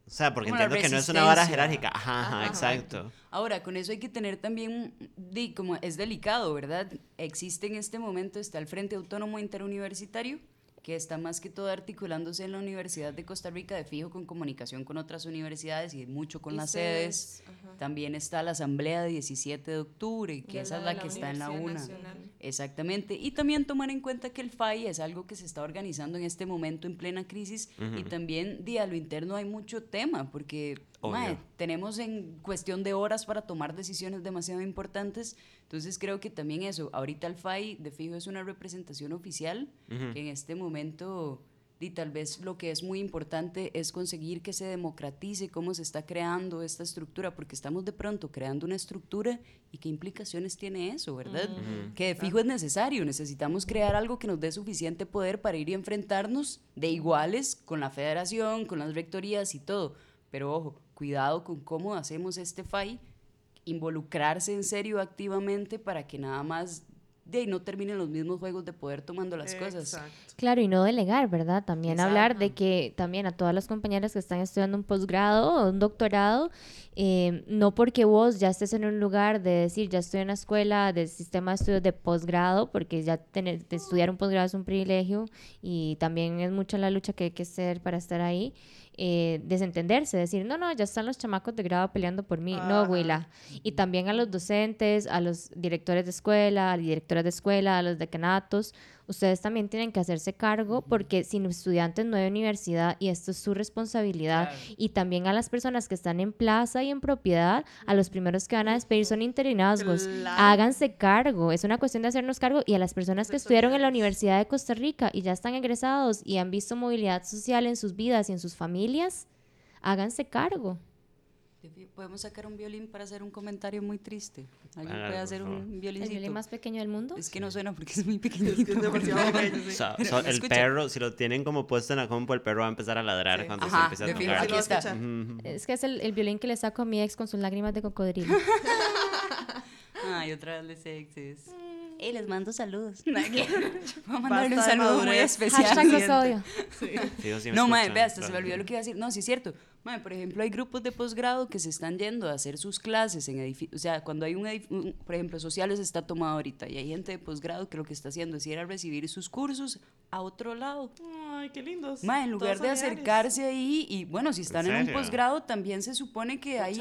o sea, porque Como entiendo que no es una vara jerárquica, ajá, ajá, Ajá. exacto. Ahora, con eso hay que tener también, di, como es delicado, ¿verdad? Existe en este momento, está el Frente Autónomo Interuniversitario, que está más que todo articulándose en la Universidad de Costa Rica, de fijo con comunicación con otras universidades y mucho con Y las sedes, ajá. También está la Asamblea de 17 de octubre, que De esa es la la de que la está en la UNA. Nacional. Exactamente. Y también tomar en cuenta que el FAI es algo que se está organizando en este momento en plena crisis y también di, a lo interno hay mucho tema porque. Mae, tenemos en cuestión de horas para tomar decisiones demasiado importantes. Entonces creo que también eso, ahorita el FAI de fijo es una representación oficial Ujú. que en este momento y tal vez lo que es muy importante es conseguir que se democratice cómo se está creando esta estructura, porque estamos de pronto creando una estructura y qué implicaciones tiene eso, ¿verdad? Que de fijo es necesario, necesitamos crear algo que nos dé suficiente poder para ir y enfrentarnos de iguales con la federación, con las rectorías y todo. Pero ojo, cuidado con cómo hacemos este FAI, involucrarse en serio activamente para que nada más de ahí no terminen los mismos juegos de poder tomando las cosas. Exacto. Claro, y no delegar, ¿verdad? También hablar de Exacto. que también a todas las compañeras que están estudiando un posgrado o un doctorado, eh, no porque vos ya estés en un lugar de decir, ya estoy en una escuela de sistema de estudios de posgrado, porque ya tener, de estudiar un posgrado es un privilegio y también es mucha la lucha que hay que hacer para estar ahí, eh, desentenderse, decir, no, no, ya están los chamacos de grado peleando por mí. No, Ajá. Willa. Y también a los docentes, a los directores de escuela, a las directoras de escuela, a los decanatos, ustedes también tienen que hacerse cargo porque sin estudiantes no hay universidad y esto es su responsabilidad. Claro. Y también a las personas que están en plaza y en propiedad, a los primeros que van a despedir son interinazgos. Claro. Háganse cargo, es una cuestión de hacernos cargo y a las personas que estudiaron en la Universidad de Costa Rica y ya están egresados y han visto movilidad social en sus vidas y en sus familias, háganse cargo. Podemos sacar un violín para hacer un comentario muy triste. ¿Alguien Hágalo, puede hacer un El violincito? violín más pequeño del mundo. Es que no suena porque es muy pequeñito. Es demasiado pequeño, O sí. sea, Pero, so- el escucha. perro, si lo tienen como puesto en la compu, el perro va a empezar a ladrar Sí. cuando Ajá, se empiece a tocar. aquí está. Es que es el, el violín que le saco a mi ex con sus lágrimas de cocodrilo. Ay, otra vez de sexes. Ey, les mando saludos. Voy a mandarle un Basta saludo muy especial. Hashtag los odio. Sí No, madre, vea, hasta se me olvidó lo que iba a decir. No, sí es cierto. Madre, por ejemplo, hay grupos de posgrado que se están yendo a hacer sus clases en edificios. O sea, cuando hay un, edif- un- por ejemplo, sociales está tomado ahorita y hay gente de posgrado que lo que está haciendo es ir a recibir sus cursos a otro lado. Ay, qué lindos. Madre, en lugar Todos de acercarse ahí y bueno, si están en, un serio? posgrado también se supone que hay.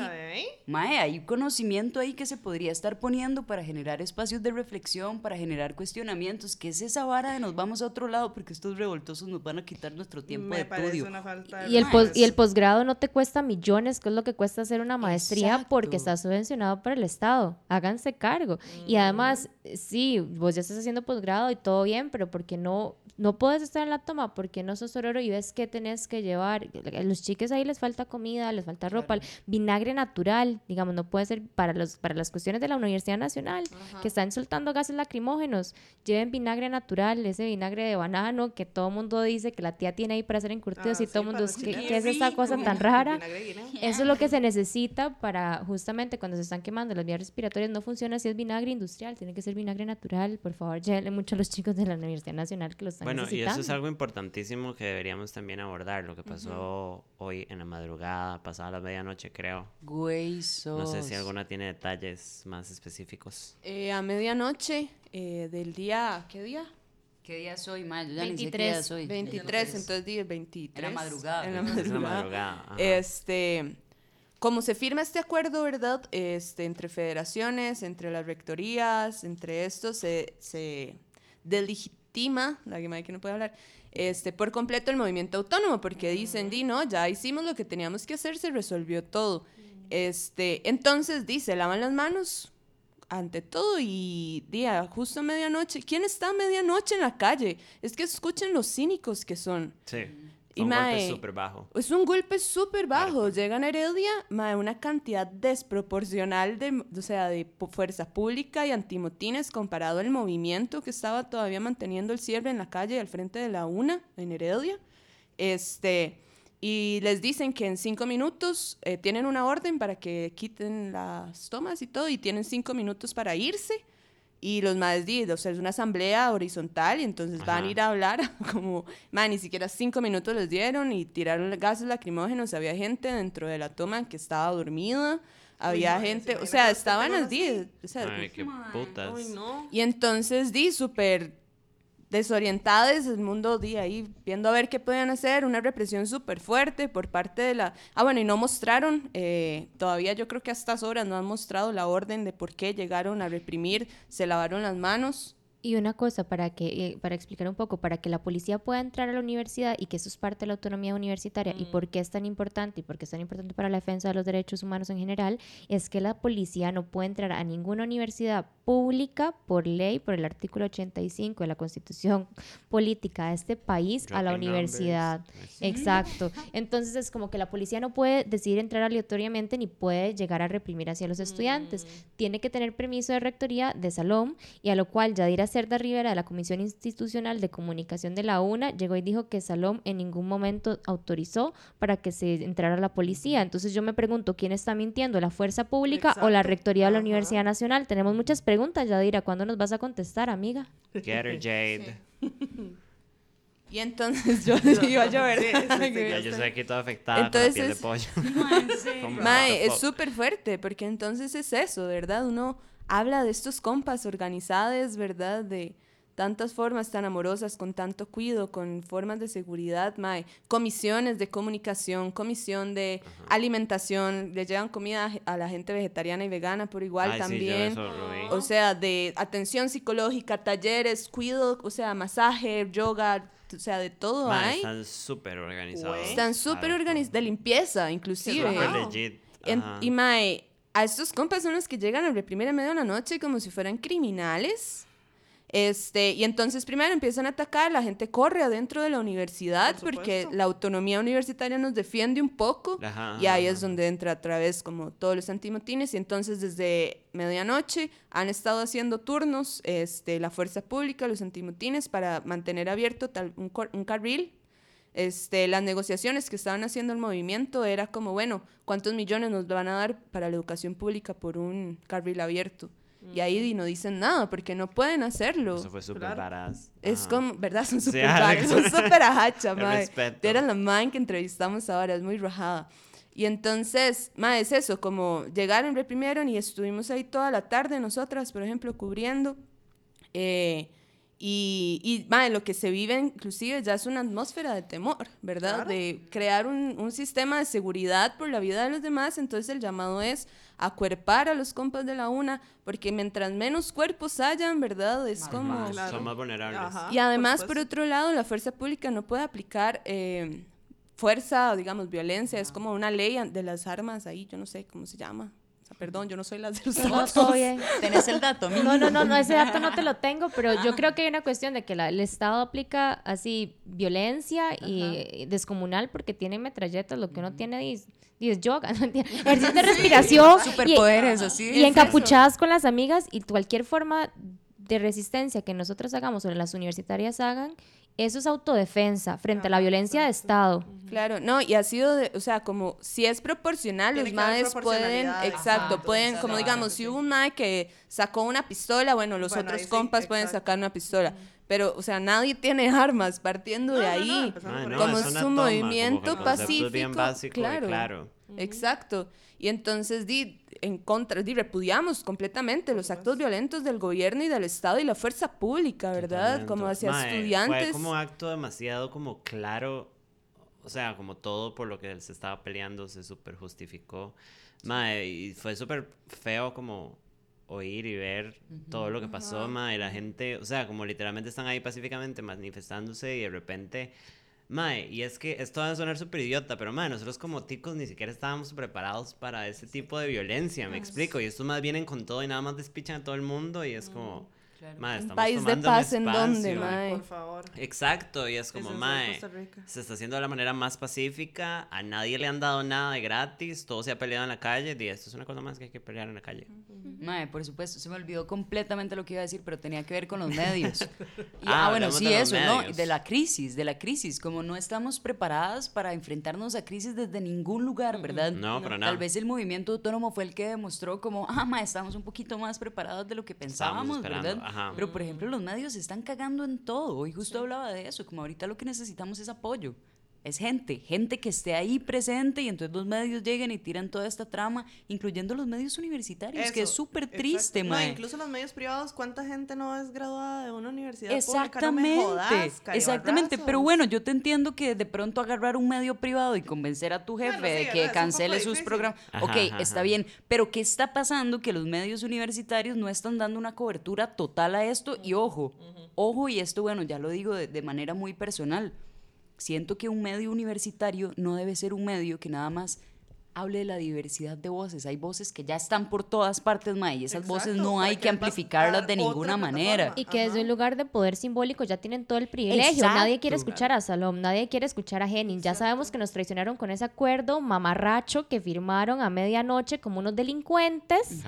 Mae, hay conocimiento ahí que se podría estar poniendo para generar espacios de reflexión, para generar cuestionamientos. ¿Qué es esa vara de nos vamos a otro lado porque estos revoltosos nos van a quitar nuestro tiempo Me de estudio? una falta de Y el, pos- y el posgrado no te cuesta millones, que es lo que cuesta hacer una maestría Exacto. porque está subvencionado por el Estado. Háganse cargo. Y además, sí, vos ya estás haciendo posgrado y todo bien, pero porque no no puedes estar en la toma porque no sos sororo y ves que tenés que llevar. A los chiques ahí les falta comida, les falta ropa, vinagre natural, digamos, no puede ser para los para las cuestiones de la Universidad Nacional que están soltando gases lacrimógenos. Lleven vinagre natural, ese vinagre de banano que todo el mundo dice que la tía tiene ahí para hacer encurtidos Ah, y sí, todo el mundo chiquillos. ¿qué es esa cosa tan rara? Eso es lo que se necesita para justamente cuando se están quemando las vías respiratorias. No funciona si es vinagre industrial, tiene que ser vinagre natural. Por favor, llévenle mucho a los chicos de la Universidad Nacional que lo están Bueno, y eso es algo importantísimo que deberíamos también abordar, lo que pasó hoy en la madrugada, pasada la medianoche, creo. Güey, No sé si alguna tiene detalles más específicos. Eh, a medianoche eh, del día, ¿qué día? ¿Qué día soy, qué 23, día soy. 23, entonces di el 23. En la madrugada. En la Es la madrugada. madrugada. Este, como se firma este acuerdo, ¿verdad? Este, entre federaciones, entre las rectorías, entre estos, se, se delegitima, la que que no puede hablar, este, por completo el movimiento autónomo, porque dicen, di, no, ya hicimos lo que teníamos que hacer, se resolvió todo. Este, entonces, dice, lavan las manos ante todo y día justo a medianoche. ¿Quién está a medianoche en la calle? Es que escuchen los cínicos que son. Sí. Y Un golpe mae, súper bajo. Es un golpe súper bajo. Llegan a Heredia, mae, una cantidad desproporcional de, o sea, de fuerza pública y antimotines comparado al movimiento que estaba todavía manteniendo el cierre en la calle al frente de la UNA en Heredia. Este, y les dicen que en cinco minutos eh, tienen una orden para que quiten las tomas y todo, y tienen cinco minutos para irse. Y los más o sea, es una asamblea horizontal y entonces van a ir a hablar como, man, ni siquiera cinco minutos les dieron y tiraron gases lacrimógenos. Había gente dentro de la toma que estaba dormida, había madre, gente, ¿se o sea, estaban 10. O sea, Ay, qué putas. Ay, no. y entonces di súper desorientadas el mundo di ahí viendo a ver qué podían hacer, una represión súper fuerte por parte de la... Ah, bueno, y no mostraron, eh, todavía yo creo que a estas horas no han mostrado la orden de por qué llegaron a reprimir, se lavaron las manos. Y una cosa para que eh, para explicar un poco, para que la policía pueda entrar a la universidad y que eso es parte de la autonomía universitaria y por qué es tan importante y por qué es tan importante para la defensa de los derechos humanos en general, es que la policía no puede entrar a ninguna universidad pública por ley, por el artículo 85 de la Constitución Política de este país, a la universidad. numbers. Exacto. Entonces es como que la policía no puede decidir entrar aleatoriamente ni puede llegar a reprimir hacia los estudiantes. Tiene que tener permiso de rectoría de Salom y a lo cual Yadira Cerda Rivera de la Comisión Institucional de Comunicación de la UNA llegó y dijo que Salom en ningún momento autorizó para que se entrara la policía. Entonces yo me pregunto, ¿quién está mintiendo? ¿La fuerza pública o la Exacto. rectoría de la Ajá. Universidad Nacional? Tenemos muchas preguntas, Yadira. ¿Cuándo nos vas a contestar, amiga? Get her, Jade. Y entonces yo iba sí, sí, Ya yo sé. estoy aquí toda afectada con la piel de Entonces- pollo. Mae, es súper fuerte, porque entonces es eso, ¿verdad? Uno habla de estos compas organizados, ¿verdad? De tantas formas tan amorosas, con tanto cuidado, con formas de seguridad, mae. Comisiones de comunicación, comisión de alimentación, le llevan comida a la gente vegetariana y vegana por igual Ay, sí, también. vi. O sea, de atención psicológica, talleres, cuido, o sea, masaje, yoga, o sea, de todo Mae, hay. están súper organizados. Están súper organizados, de limpieza, inclusive. Súper Wow. legit. En- ajá. y mae, a estos compas son los que llegan a reprimir en medio de la noche como si fueran criminales. Este, y entonces primero empiezan a atacar, la gente corre adentro de la universidad Por porque la autonomía universitaria nos defiende un poco. Ajá, y ahí ajá, es donde entra otra vez como todos los antimotines. Y entonces desde medianoche han estado haciendo turnos este, la fuerza pública, los antimotines para mantener abierto tal, un carril este, las negociaciones que estaban haciendo el movimiento era como, bueno, ¿cuántos millones nos van a dar para la educación pública por un carril abierto? Y ahí no dicen nada porque no pueden hacerlo. Eso fue súper Claro. Es como, ¿verdad? Son súper Alex. raros, son súper ajacha, mae. respeto. Era la man que entrevistamos ahora, es muy rajada. Y entonces, ma, es eso, como llegaron, reprimieron y estuvimos ahí toda la tarde nosotras, por ejemplo, cubriendo. eh, y, y ma, lo que se vive inclusive ya es una atmósfera de temor, ¿verdad? Claro. De crear un, un sistema de seguridad por la vida de los demás. Entonces el llamado es acuerpar a los compas de la UNA, porque mientras menos cuerpos hayan, ¿verdad? Es Más como... Más, Claro. Son más vulnerables. Ajá. Y además, por otro lado, la fuerza pública no puede aplicar eh, fuerza o, digamos, violencia. Es como una ley de las armas ahí, yo no sé cómo se llama. O sea, perdón, yo no soy las de los No, datos. todo bien. ¿Tenés el dato? No, no, no, no, ese dato no te lo tengo, pero yo creo que hay una cuestión de que la- el Estado aplica así violencia y descomunal porque tiene metralletas, lo que uno tiene es, es yoga, ¿no? Ejercicios de respiración y, Superpoderes, así. y encapuchadas con las amigas y cualquier forma de resistencia que nosotros hagamos o las universitarias hagan, eso es autodefensa frente a la violencia de. Estado. Claro, no, y ha sido, de- o sea, como si es proporcional, Tiene los maes pueden, exacto, pueden, como digamos, sí. si hubo un mae que sacó una pistola, bueno, los Bueno, otros sí, compas pueden sacar una pistola. Pero, o sea, nadie tiene armas partiendo de No, no, no, ahí. no, ahí. como es toma, movimiento como pacífico, bien básico y claro. claro. Exacto. Y entonces di, en contra, di, repudiamos completamente los actos violentos del gobierno y del Estado y la fuerza pública, ¿verdad? Como Totalmente. hacia Mae, estudiantes. Fue como acto demasiado como claro, o sea, como todo por lo que él se estaba peleando se súper justificó. Mae, y fue súper feo como oír y ver todo lo que pasó, mae, y la gente, o sea, como literalmente están ahí pacíficamente manifestándose y de repente... Mae, y es que esto va a sonar súper idiota, pero mae, nosotros como ticos ni siquiera estábamos preparados para ese tipo de violencia, me explico. Y estos más vienen con todo y nada más despichan a todo el mundo y es como, Claro. mae, estamos país de paz en donde, espacio". mae. Por favor. Exacto, y es como, Eso mae, se está haciendo de la manera más pacífica, a nadie le han dado nada de gratis, todo se ha peleado en la calle, y esto es una cosa más que hay que pelear en la calle. Mae, por supuesto, se me olvidó completamente lo que iba a decir, pero tenía que ver con los medios. Y- Ah, ah, bueno, sí, eso, ¿no? De la crisis, de la crisis. Como no estamos preparadas para enfrentarnos a crisis desde ningún lugar, ¿verdad? No, para nada. Tal vez el movimiento autónomo fue el que demostró como, ah, ma, estamos un poquito más preparados de lo que pensábamos, ¿verdad? Ajá. Pero, por ejemplo, los medios se están cagando en todo. Y justo hablaba de eso, como ahorita lo que necesitamos es apoyo. Es gente, gente que esté ahí presente y entonces los medios llegan y tiran toda esta trama, incluyendo los medios universitarios, que es súper triste, No, mae. incluso los medios privados, ¿cuánta gente no es graduada de una universidad pública? No me Exactamente, jodas, exactamente. Pero bueno, yo te entiendo que de pronto agarrar un medio privado y convencer a tu jefe Bueno, sí, de que cancele sus programas. Ajá, ok, ajá, está ajá. bien. Pero ¿qué está pasando? Que los medios universitarios no están dando una cobertura total a esto. Y ojo, ojo, y esto, bueno, ya lo digo de, de manera muy personal. Siento que un medio universitario no debe ser un medio que nada más hable de la diversidad de voces. Hay voces que ya están por todas partes, ma, y esas voces Exacto, no hay que amplificarlas de ninguna manera. Y que desde Ajá. un lugar de poder simbólico ya tienen todo el privilegio. Nadie quiere Exacto. escuchar a Salom, nadie quiere escuchar a Henning. Ya sabemos que nos traicionaron con ese acuerdo mamarracho que firmaron a medianoche como unos delincuentes,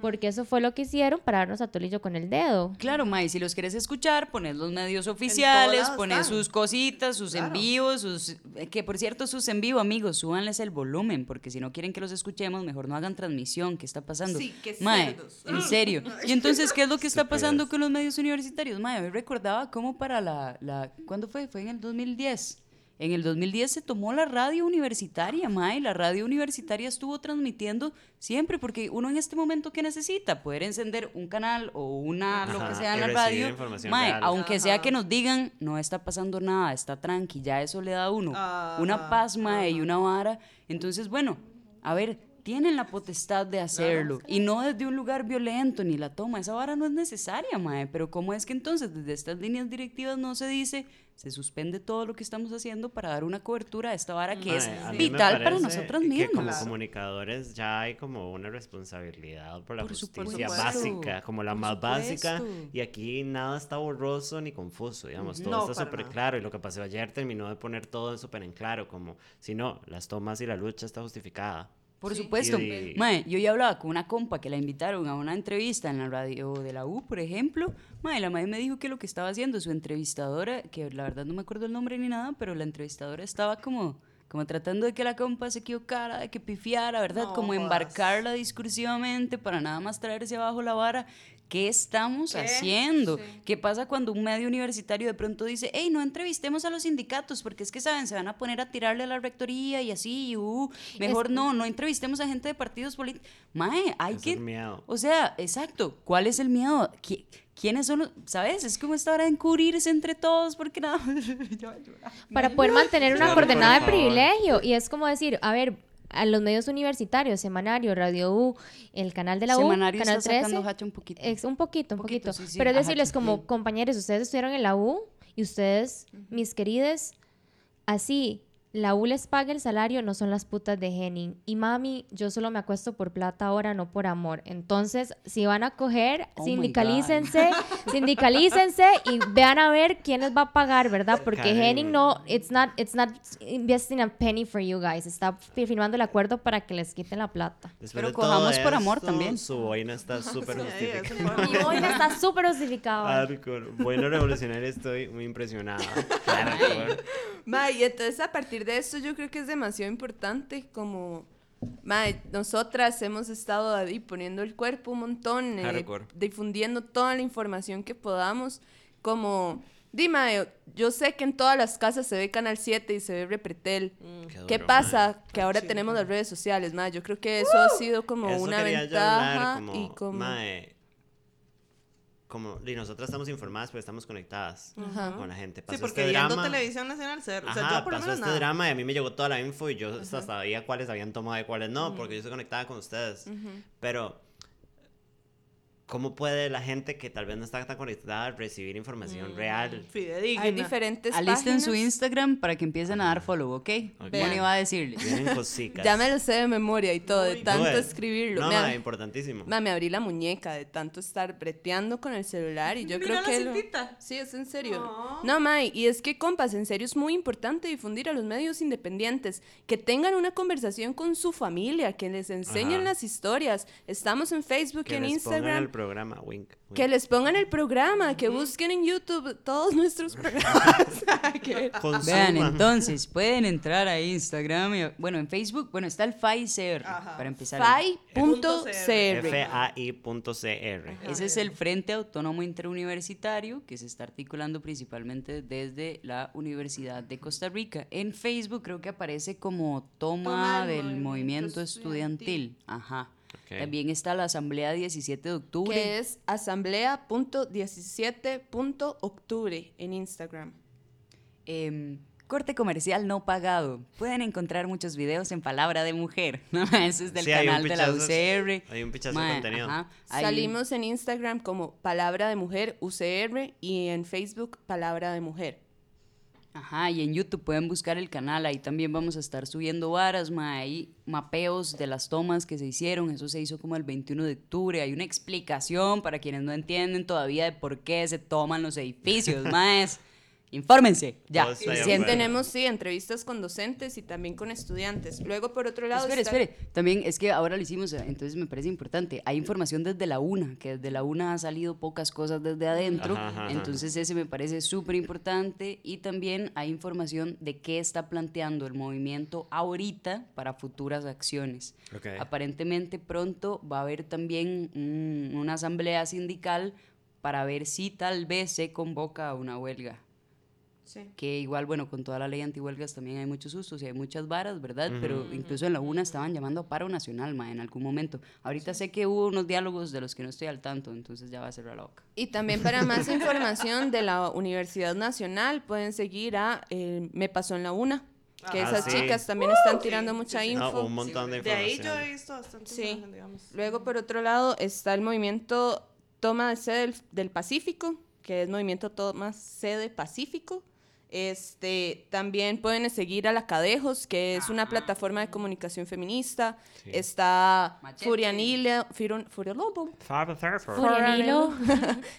porque eso fue lo que hicieron para darnos a Tolillo con el dedo. Claro, May, si los quieres escuchar, pones los medios oficiales, pones sus cositas, sus Claro. en vivos, sus... eh, Que por cierto, sus en vivo, amigos, súbanles el volumen, porque si no quieren que los escuchemos, mejor no hagan transmisión. ¿Qué está pasando? Sí, qué Mae, en serio. Y entonces, ¿qué es lo que está Estúpidas. pasando con los medios universitarios? Mae, hoy recordaba cómo para la, la... ¿Cuándo fue? Fue en el 2010. En el 2010 se tomó la radio universitaria, Mae. La radio universitaria estuvo transmitiendo siempre, porque uno en este momento, ¿qué necesita? Poder encender un canal o una, lo que sea en la radio. Mae, real. aunque sea que nos digan, no está pasando nada, está tranqui, ya eso le da a uno Ajá, una paz, mae, y una vara. Entonces, bueno, a ver, tienen la potestad de hacerlo. Y no desde un lugar violento ni la toma. Esa vara no es necesaria, mae. Pero ¿cómo es que entonces desde estas líneas directivas no se dice, se suspende todo lo que estamos haciendo para dar una cobertura a esta vara que es Mae, me vital para nosotros Que como mismos? comunicadores ya hay como una responsabilidad por la Por supuesto. justicia Por básica, como la Por más básica. supuesto. Y aquí nada está borroso ni confuso, digamos, todo No, está súper claro. Y lo que pasó ayer terminó de poner todo súper en claro, como si no, las tomas y la lucha está justificada. Por Sí. supuesto. Y- Mae, yo ya hablaba con una compa que la invitaron a una entrevista en la radio de la U, por ejemplo. Mae, la madre me dijo que lo que estaba haciendo su entrevistadora, que la verdad no me acuerdo el nombre ni nada, pero la entrevistadora estaba como, como tratando de que la compa se equivocara, de que pifiara, ¿verdad? No como embarcarla discursivamente para nada más traerse abajo la vara. ¿Qué estamos ¿Qué? haciendo? Sí. ¿Qué pasa cuando un medio universitario de pronto dice, hey, no entrevistemos a los sindicatos, porque es que, ¿saben? Se van a poner a tirarle a la rectoría y así, y, uh, mejor no, no entrevistemos a gente de partidos políticos. Mae, hay Ese que... es miedo. O sea, exacto, ¿cuál es el miedo? ¿Qui- ¿Quiénes son los...? ¿Sabes? Es como esta hora de encubrirse entre todos, porque nada... Para poder mantener una Claro, coordenada de privilegio. Y es como decir, a ver, a los medios universitarios, Semanario, Radio U, el canal de la U, Semanario Canal está 13, sacando hacha un poquito. es un poquito, un Poquito, poquito. sí, sí, Pero es decirles como, compañeros, ustedes estuvieron en la U y ustedes, mis querides, así, la U les paga el salario, no son las putas de Henning. Y mami, yo solo me acuesto por plata ahora, no por amor. Entonces, si van a coger, Oh sindicalícense, sindicalícense y vean a ver quién les va a pagar, ¿verdad? Porque Karen. Henning no, it's not, it's not investing a penny for you guys. Está firmando el acuerdo para que les quiten la plata. Después Pero cojamos por amor esto, también. Su boina está súper justificada. Mi boina está súper justificado. Hardcore. Bueno, revolucionario, estoy muy impresionada. Hardcore. Ma, y entonces a partir de esto yo creo que es demasiado importante como... Ma, nosotras hemos estado ahí poniendo el cuerpo un montón, eh, Hardcore. difundiendo toda la información que podamos, como... Dime, yo sé que en todas las casas se ve Canal 7 y se ve Repretel. Qué ¿Qué duro, pasa? Que ahora Sí, tenemos las redes sociales, ma. Yo creo que eso ha sido como Eso una hablar, ventaja como, y como... mae, como, y nosotras estamos informadas, pero estamos conectadas Ajá. con la gente. Sí, Pasó porque este viendo drama. televisión nacional cero. O sea, Ajá, yo por pasó menos este nada. drama y a mí me llegó toda la info y yo hasta sabía cuáles habían tomado y cuáles no, porque yo estoy conectada con ustedes. Pero, ¿cómo puede la gente que tal vez no está tan conectada recibir información real? Fidedigna. Hay diferentes Alisten su páginas. Instagram para que empiecen a dar follow, ¿ok? Ok. Bueno, iba a decirle. Ya me lo sé de memoria y todo, de tanto escribirlo. No, ha- importantísimo. Ma, me abrí la muñeca de tanto estar breteando con el celular y yo Mira creo la que... lo-. Sí, es en serio. No. No, May, y es que, compas, en serio es muy importante difundir a los medios independientes, que tengan una conversación con su familia, que les enseñen Ajá. las historias. Estamos en Facebook y en Instagram. El programa, wink. wink. Que les pongan el programa, que busquen en YouTube todos nuestros programas. Que-. Vean, entonces, pueden entrar a Instagram, y- bueno, en Facebook, bueno, está el FAICR, para empezar. Fai.cr. FAI.cr. Ese es el Frente Autónomo Interuniversitario que se está articulando principalmente desde la Universidad de Costa Rica. En Facebook creo que aparece como Toma, Toma del Movimiento Estudiantil. Ajá. También está la Asamblea 17 de octubre. Que es asamblea.17.octubre en Instagram. Em, corte comercial no pagado. Pueden encontrar muchos videos en Palabra de Mujer. ¿no? Ese es del Sí, canal de la UCR. hay un pichazo de contenido. ajá. Hay- Salimos en Instagram como Palabra de Mujer UCR y en Facebook Palabra de Mujer. Ajá, y en YouTube pueden buscar el canal, ahí también vamos a estar subiendo varas, ma, hay mapeos de las tomas que se hicieron, eso se hizo como el 21 de octubre, hay una explicación para quienes no entienden todavía de por qué se toman los edificios, más. Infórmense, ya. Sí, tenemos, sí, entrevistas con docentes y también con estudiantes. Luego, por otro lado, Espere, está- espere. También es que ahora lo hicimos, entonces me parece importante. Hay información desde la UNA, que desde la UNA ha salido pocas cosas desde adentro. Ajá, ajá, ajá. entonces ese me parece súper importante. Y también hay información de qué está planteando el movimiento ahorita para futuras acciones. Ok. Aparentemente pronto va a haber también un- una asamblea sindical para ver si tal vez se convoca a una huelga. Sí. Que igual, bueno, con toda la ley antihuelgas también hay muchos sustos y hay muchas varas, ¿verdad? Pero incluso en la UNA estaban llamando a paro nacional, ma, en algún momento. Ahorita sé que hubo unos diálogos de los que no estoy al tanto, entonces ya va a cerrar la boca. Y también para más información de la Universidad Nacional pueden seguir a eh, Me Pasó en la Una, que Ah, esas sí. chicas también están sí, tirando sí, mucha sí. info. No, un montón de De ahí información. yo he visto bastante Sí. imagen, digamos. Luego, por otro lado, está el movimiento Toma de Sede del, del Pacífico, que es movimiento Toma Sede Pacífico. Este, también pueden seguir a la Cadejos, que es una plataforma de comunicación feminista. Sí. Está. Furianilo, Furiolobo. Furianilo.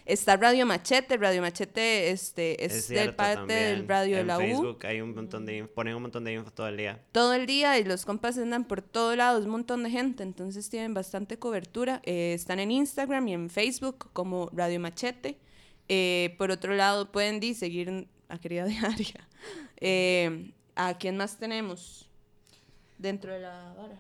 Está Radio Machete, Radio Machete este, es, Es del parte también. del radio de en la U. Facebook hay un montón de info, ponen un montón de info todo el día. todo el día y los compas andan por todo lado, es un montón de gente, entonces tienen bastante cobertura. Eh, están en Instagram y en Facebook como Radio Machete. Eh, por otro lado, pueden di, seguir a Querida Diaria. Eh, ¿A quién más tenemos? Dentro de la vara.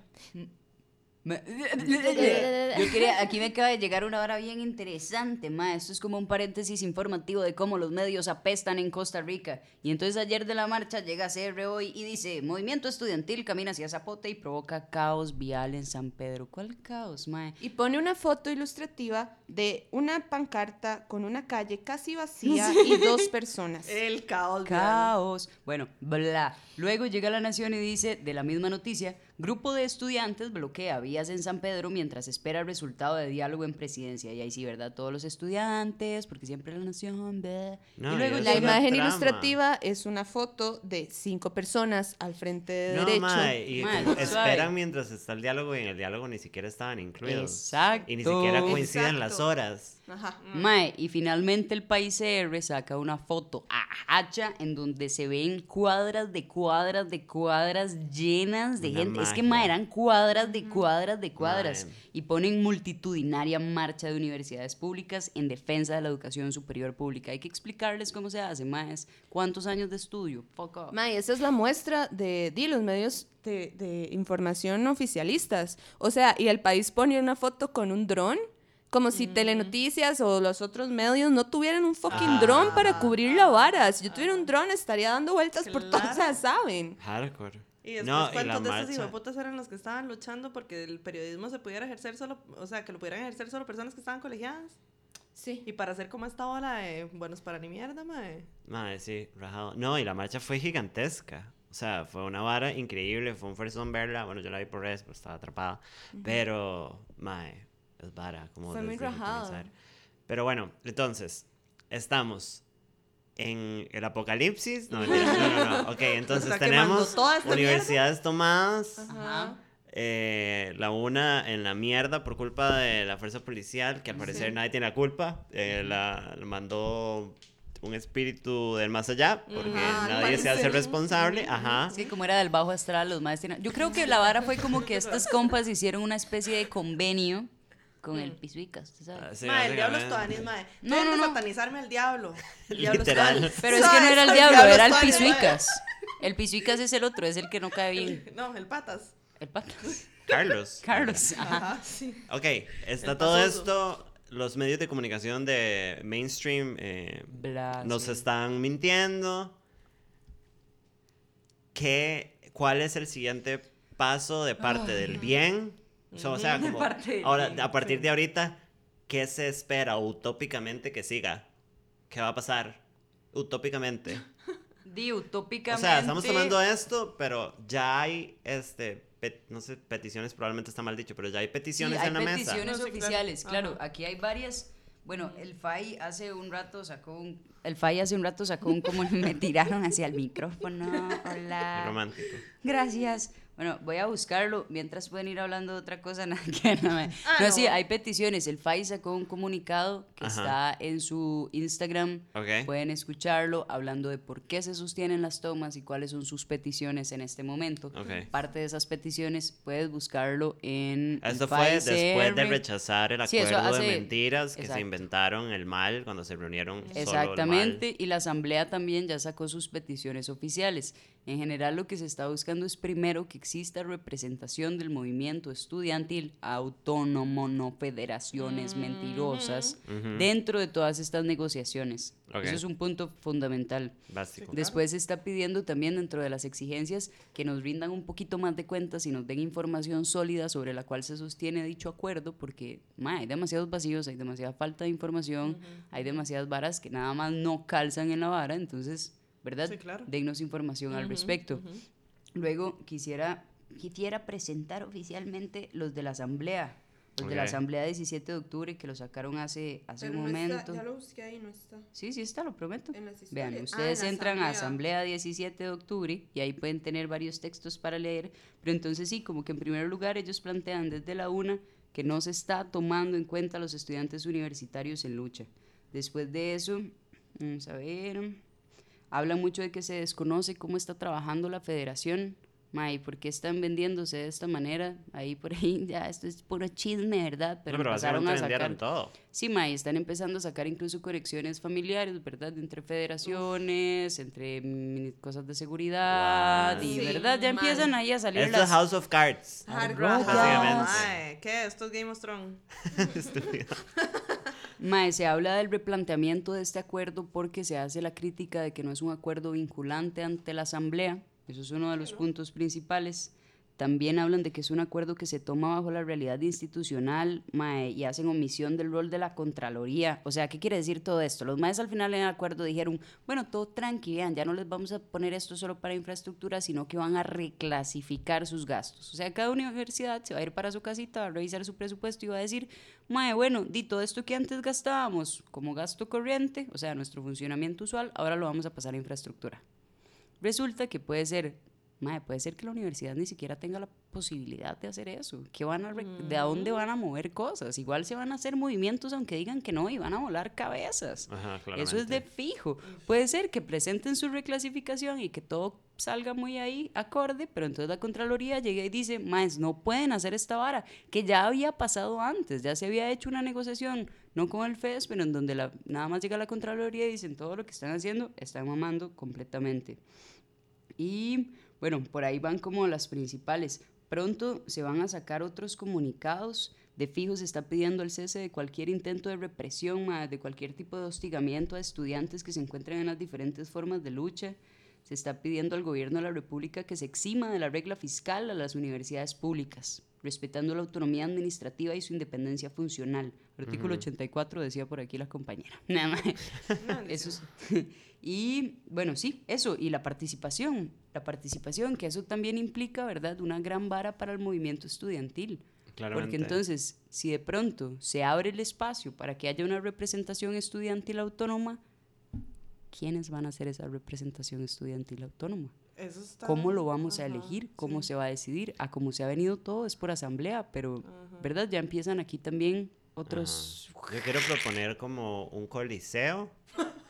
Yo quería, aquí me acaba de llegar una hora bien interesante, ma. Esto es como un paréntesis informativo de cómo los medios apestan en Costa Rica. Y entonces ayer de la marcha llega CR hoy y dice, movimiento estudiantil camina hacia Zapote y provoca caos vial en San Pedro. ¿Cuál caos, ma? Y pone una foto ilustrativa de una pancarta con una calle casi vacía y dos personas. El caos. Caos. Bueno, bla. Luego llega la Nación y dice, de la misma noticia, grupo de estudiantes bloquea vías en San Pedro mientras espera el resultado de diálogo en presidencia. Y ahí sí, ¿verdad? Todos los estudiantes, porque siempre la Nación. No, y luego La imagen trama. ilustrativa es una foto de cinco personas al frente de No, derecho. mae, y esperan mientras está el diálogo y en el diálogo ni siquiera estaban incluidos. Exacto. Y ni siquiera coinciden las horas. Ajá. Mae, y finalmente el país CR saca una foto a hacha en donde se ven cuadras de cuadras de cuadras llenas de Una gente. Es que mae, eran cuadras de cuadras de cuadras. Mae. Y ponen multitudinaria marcha de universidades públicas en defensa de la educación superior pública. Hay que explicarles cómo se hace, maes. ¿Cuántos años de estudio? Fuck off. Ma, y esa es la muestra de, di, los medios de, de información oficialistas. O sea, y el país pone una foto con un dron, como si Telenoticias o los otros medios no tuvieran un fucking Ah. dron para cubrir la vara. Si yo tuviera un dron, estaría dando vueltas por todo, o sea, Claro. ¿saben? Hardcore. Y después, no, y la ¿cuántos de esos marcha. hijueputas eran los que estaban luchando porque el periodismo se pudiera ejercer solo, o sea, que lo pudieran ejercer solo personas que estaban colegiadas? Sí. Y para hacer como esta ola de buenos para ni mierda, mae. Mae, sí, rajado. No, y la marcha fue gigantesca. O sea, fue una vara increíble. Fue un first on verla. Bueno, yo la vi por redes, pero estaba atrapada. Pero, mae, es vara. Como Fue muy rajado. Pero bueno, entonces, estamos en el apocalipsis. No, no, no, no. Ok, entonces Está tenemos universidades tomadas. Ajá. eh, la una en la mierda por culpa de la fuerza policial, que al parecer nadie tiene la culpa. eh, la, la mandó un espíritu del más allá, porque al nadie se hace responsable. Ajá. Es que como era del bajo astral, los maestros... Yo creo que la vara fue como que estos compas hicieron una especie de convenio con el pisuica, usted sabe. Ah, sí, mae, el diablo es básicamente. toanis, mae. No, No, no, satanizarme al diablo. El diablo es Literal. tuanis. Pero es que no era el diablo, era el tuanis, mae. pisuicas. El pisuicas es el otro, es el que no cae bien. No, el patas. El patas. Carlos. Carlos. Ajá. Ajá, sí. Ok, está El todo pasoso. esto. Los medios de comunicación de mainstream eh, Bla, nos sí. están mintiendo. ¿Qué, ¿Cuál es el siguiente paso de parte del bien? O sea, o sea, como, ahora, a partir de ahorita, ¿qué se espera utópicamente que siga? ¿Qué va a pasar utópicamente? Di O utópicamente. sea, estamos tomando esto, pero ya hay, este, no sé, peticiones, probablemente está mal dicho, pero ya hay peticiones Sí, hay en la mesa. peticiones No, sí, claro. oficiales, claro. Ajá. Aquí hay varias. Bueno, el FAI hace un rato sacó un. El FAI hace un rato sacó un como me tiraron hacia el micrófono. Qué Hola. romántico. Gracias. Bueno, voy a buscarlo mientras pueden ir hablando de otra cosa. Nada que no, me- Ah, no, no. sí, hay peticiones. El FAI sacó un comunicado que Ajá. está en su Instagram. Ok. Pueden escucharlo hablando de por qué se sostienen las tomas y cuáles son sus peticiones en este momento. Ok. Parte de esas peticiones puedes buscarlo en. el Esto fue después de rechazar el Sí, eso acuerdo de mentiras que exacto. se inventaron el mal cuando se reunieron solo el Exactamente, y la asamblea también ya sacó sus peticiones oficiales. En general lo que se está buscando es primero que exista representación del movimiento estudiantil autónomo, no federaciones mentirosas, Ujú. dentro de todas estas negociaciones. Ok. Eso es un punto fundamental. Básico. Después se está pidiendo también dentro de las exigencias que nos rindan un poquito más de cuentas y nos den información sólida sobre la cual se sostiene dicho acuerdo, porque ma, hay demasiados vacíos, hay demasiada falta de información, hay demasiadas varas que nada más no calzan en la vara, entonces, ¿verdad? Sí, claro. Dennos información al respecto. Luego quisiera, quisiera presentar oficialmente los de la asamblea. Los de la asamblea 17 de octubre que lo sacaron hace, hace un momento. lo busqué ahí, no está. Sí, sí está, lo prometo. En las Vean, historias. Ah, ustedes en entran a asamblea. Asamblea 17 de octubre y ahí pueden tener varios textos para leer, pero entonces sí, como que en primer lugar ellos plantean desde la una que no se está tomando en cuenta a los estudiantes universitarios en lucha. Después de eso, vamos a ver, hablan mucho de que se desconoce cómo está trabajando la federación. May, ¿por qué están vendiéndose de esta manera? Ahí por ahí, ya, esto es puro chisme, ¿verdad? Pero, Pero, pero empezaron a básicamente vendieron sacar... todo. Sí, May, están empezando a sacar incluso conexiones familiares, ¿verdad? Entre federaciones, entre mm, cosas de seguridad, Guau. y Sí, ¿verdad? Ya man. empiezan ahí a salir Esto es las... House of Cards. Hard. Básicamente. Mae, ¿Qué? Esto es Game of Thrones. Mae, se habla del replanteamiento de este acuerdo porque se hace la crítica de que no es un acuerdo vinculante ante la Asamblea. Eso es uno de los puntos principales. También hablan de que es un acuerdo que se toma bajo la realidad institucional mae, y hacen omisión del rol de la Contraloría. O sea, ¿qué quiere decir todo esto? Los maes al final en el acuerdo dijeron, bueno, todo tranqui, vean, ya no les vamos a poner esto solo para infraestructura, sino que van a reclasificar sus gastos. O sea, cada universidad se va a ir para su casita, va a revisar su presupuesto y va a decir, mae, bueno, di todo esto que antes gastábamos como gasto corriente, o sea, nuestro funcionamiento usual, ahora lo vamos a pasar a infraestructura. Resulta que puede ser, mae, puede ser que la universidad ni siquiera tenga la posibilidad de hacer eso. ¿Qué van a rec- ¿De dónde van a mover cosas? Igual se van a hacer movimientos aunque digan que no y van a volar cabezas. Ajá, Eso es de fijo. Puede ser que presenten su reclasificación y que todo salga muy ahí acorde, pero entonces la Contraloría llega y dice, más no pueden hacer esta vara, que ya había pasado antes, ya se había hecho una negociación, no con el FES, pero en donde la- nada más llega la Contraloría y dicen todo lo que están haciendo, están mamando completamente. Y bueno, por ahí van como las principales. Pronto se van a sacar otros comunicados. De fijo se está pidiendo el cese de cualquier intento de represión, de cualquier tipo de hostigamiento a estudiantes que se encuentren en las diferentes formas de lucha. Se está pidiendo al gobierno de la República que se exima de la regla fiscal a las universidades públicas, respetando la autonomía administrativa y su independencia funcional. Artículo 84 decía por aquí la compañera. Nada más. Eso es- y bueno, sí, eso, y la participación, la participación, que eso también implica, ¿verdad?, una gran vara para el movimiento estudiantil. Claramente. Porque entonces, si de pronto se abre el espacio para que haya una representación estudiantil autónoma, ¿quiénes van a hacer esa representación estudiantil autónoma? Eso está... ¿Cómo lo vamos a Ajá, elegir? ¿Cómo sí. se va a decidir? A cómo se ha venido todo es por asamblea, pero, ¿verdad? Ya empiezan aquí también otros... Yo quiero proponer como un coliseo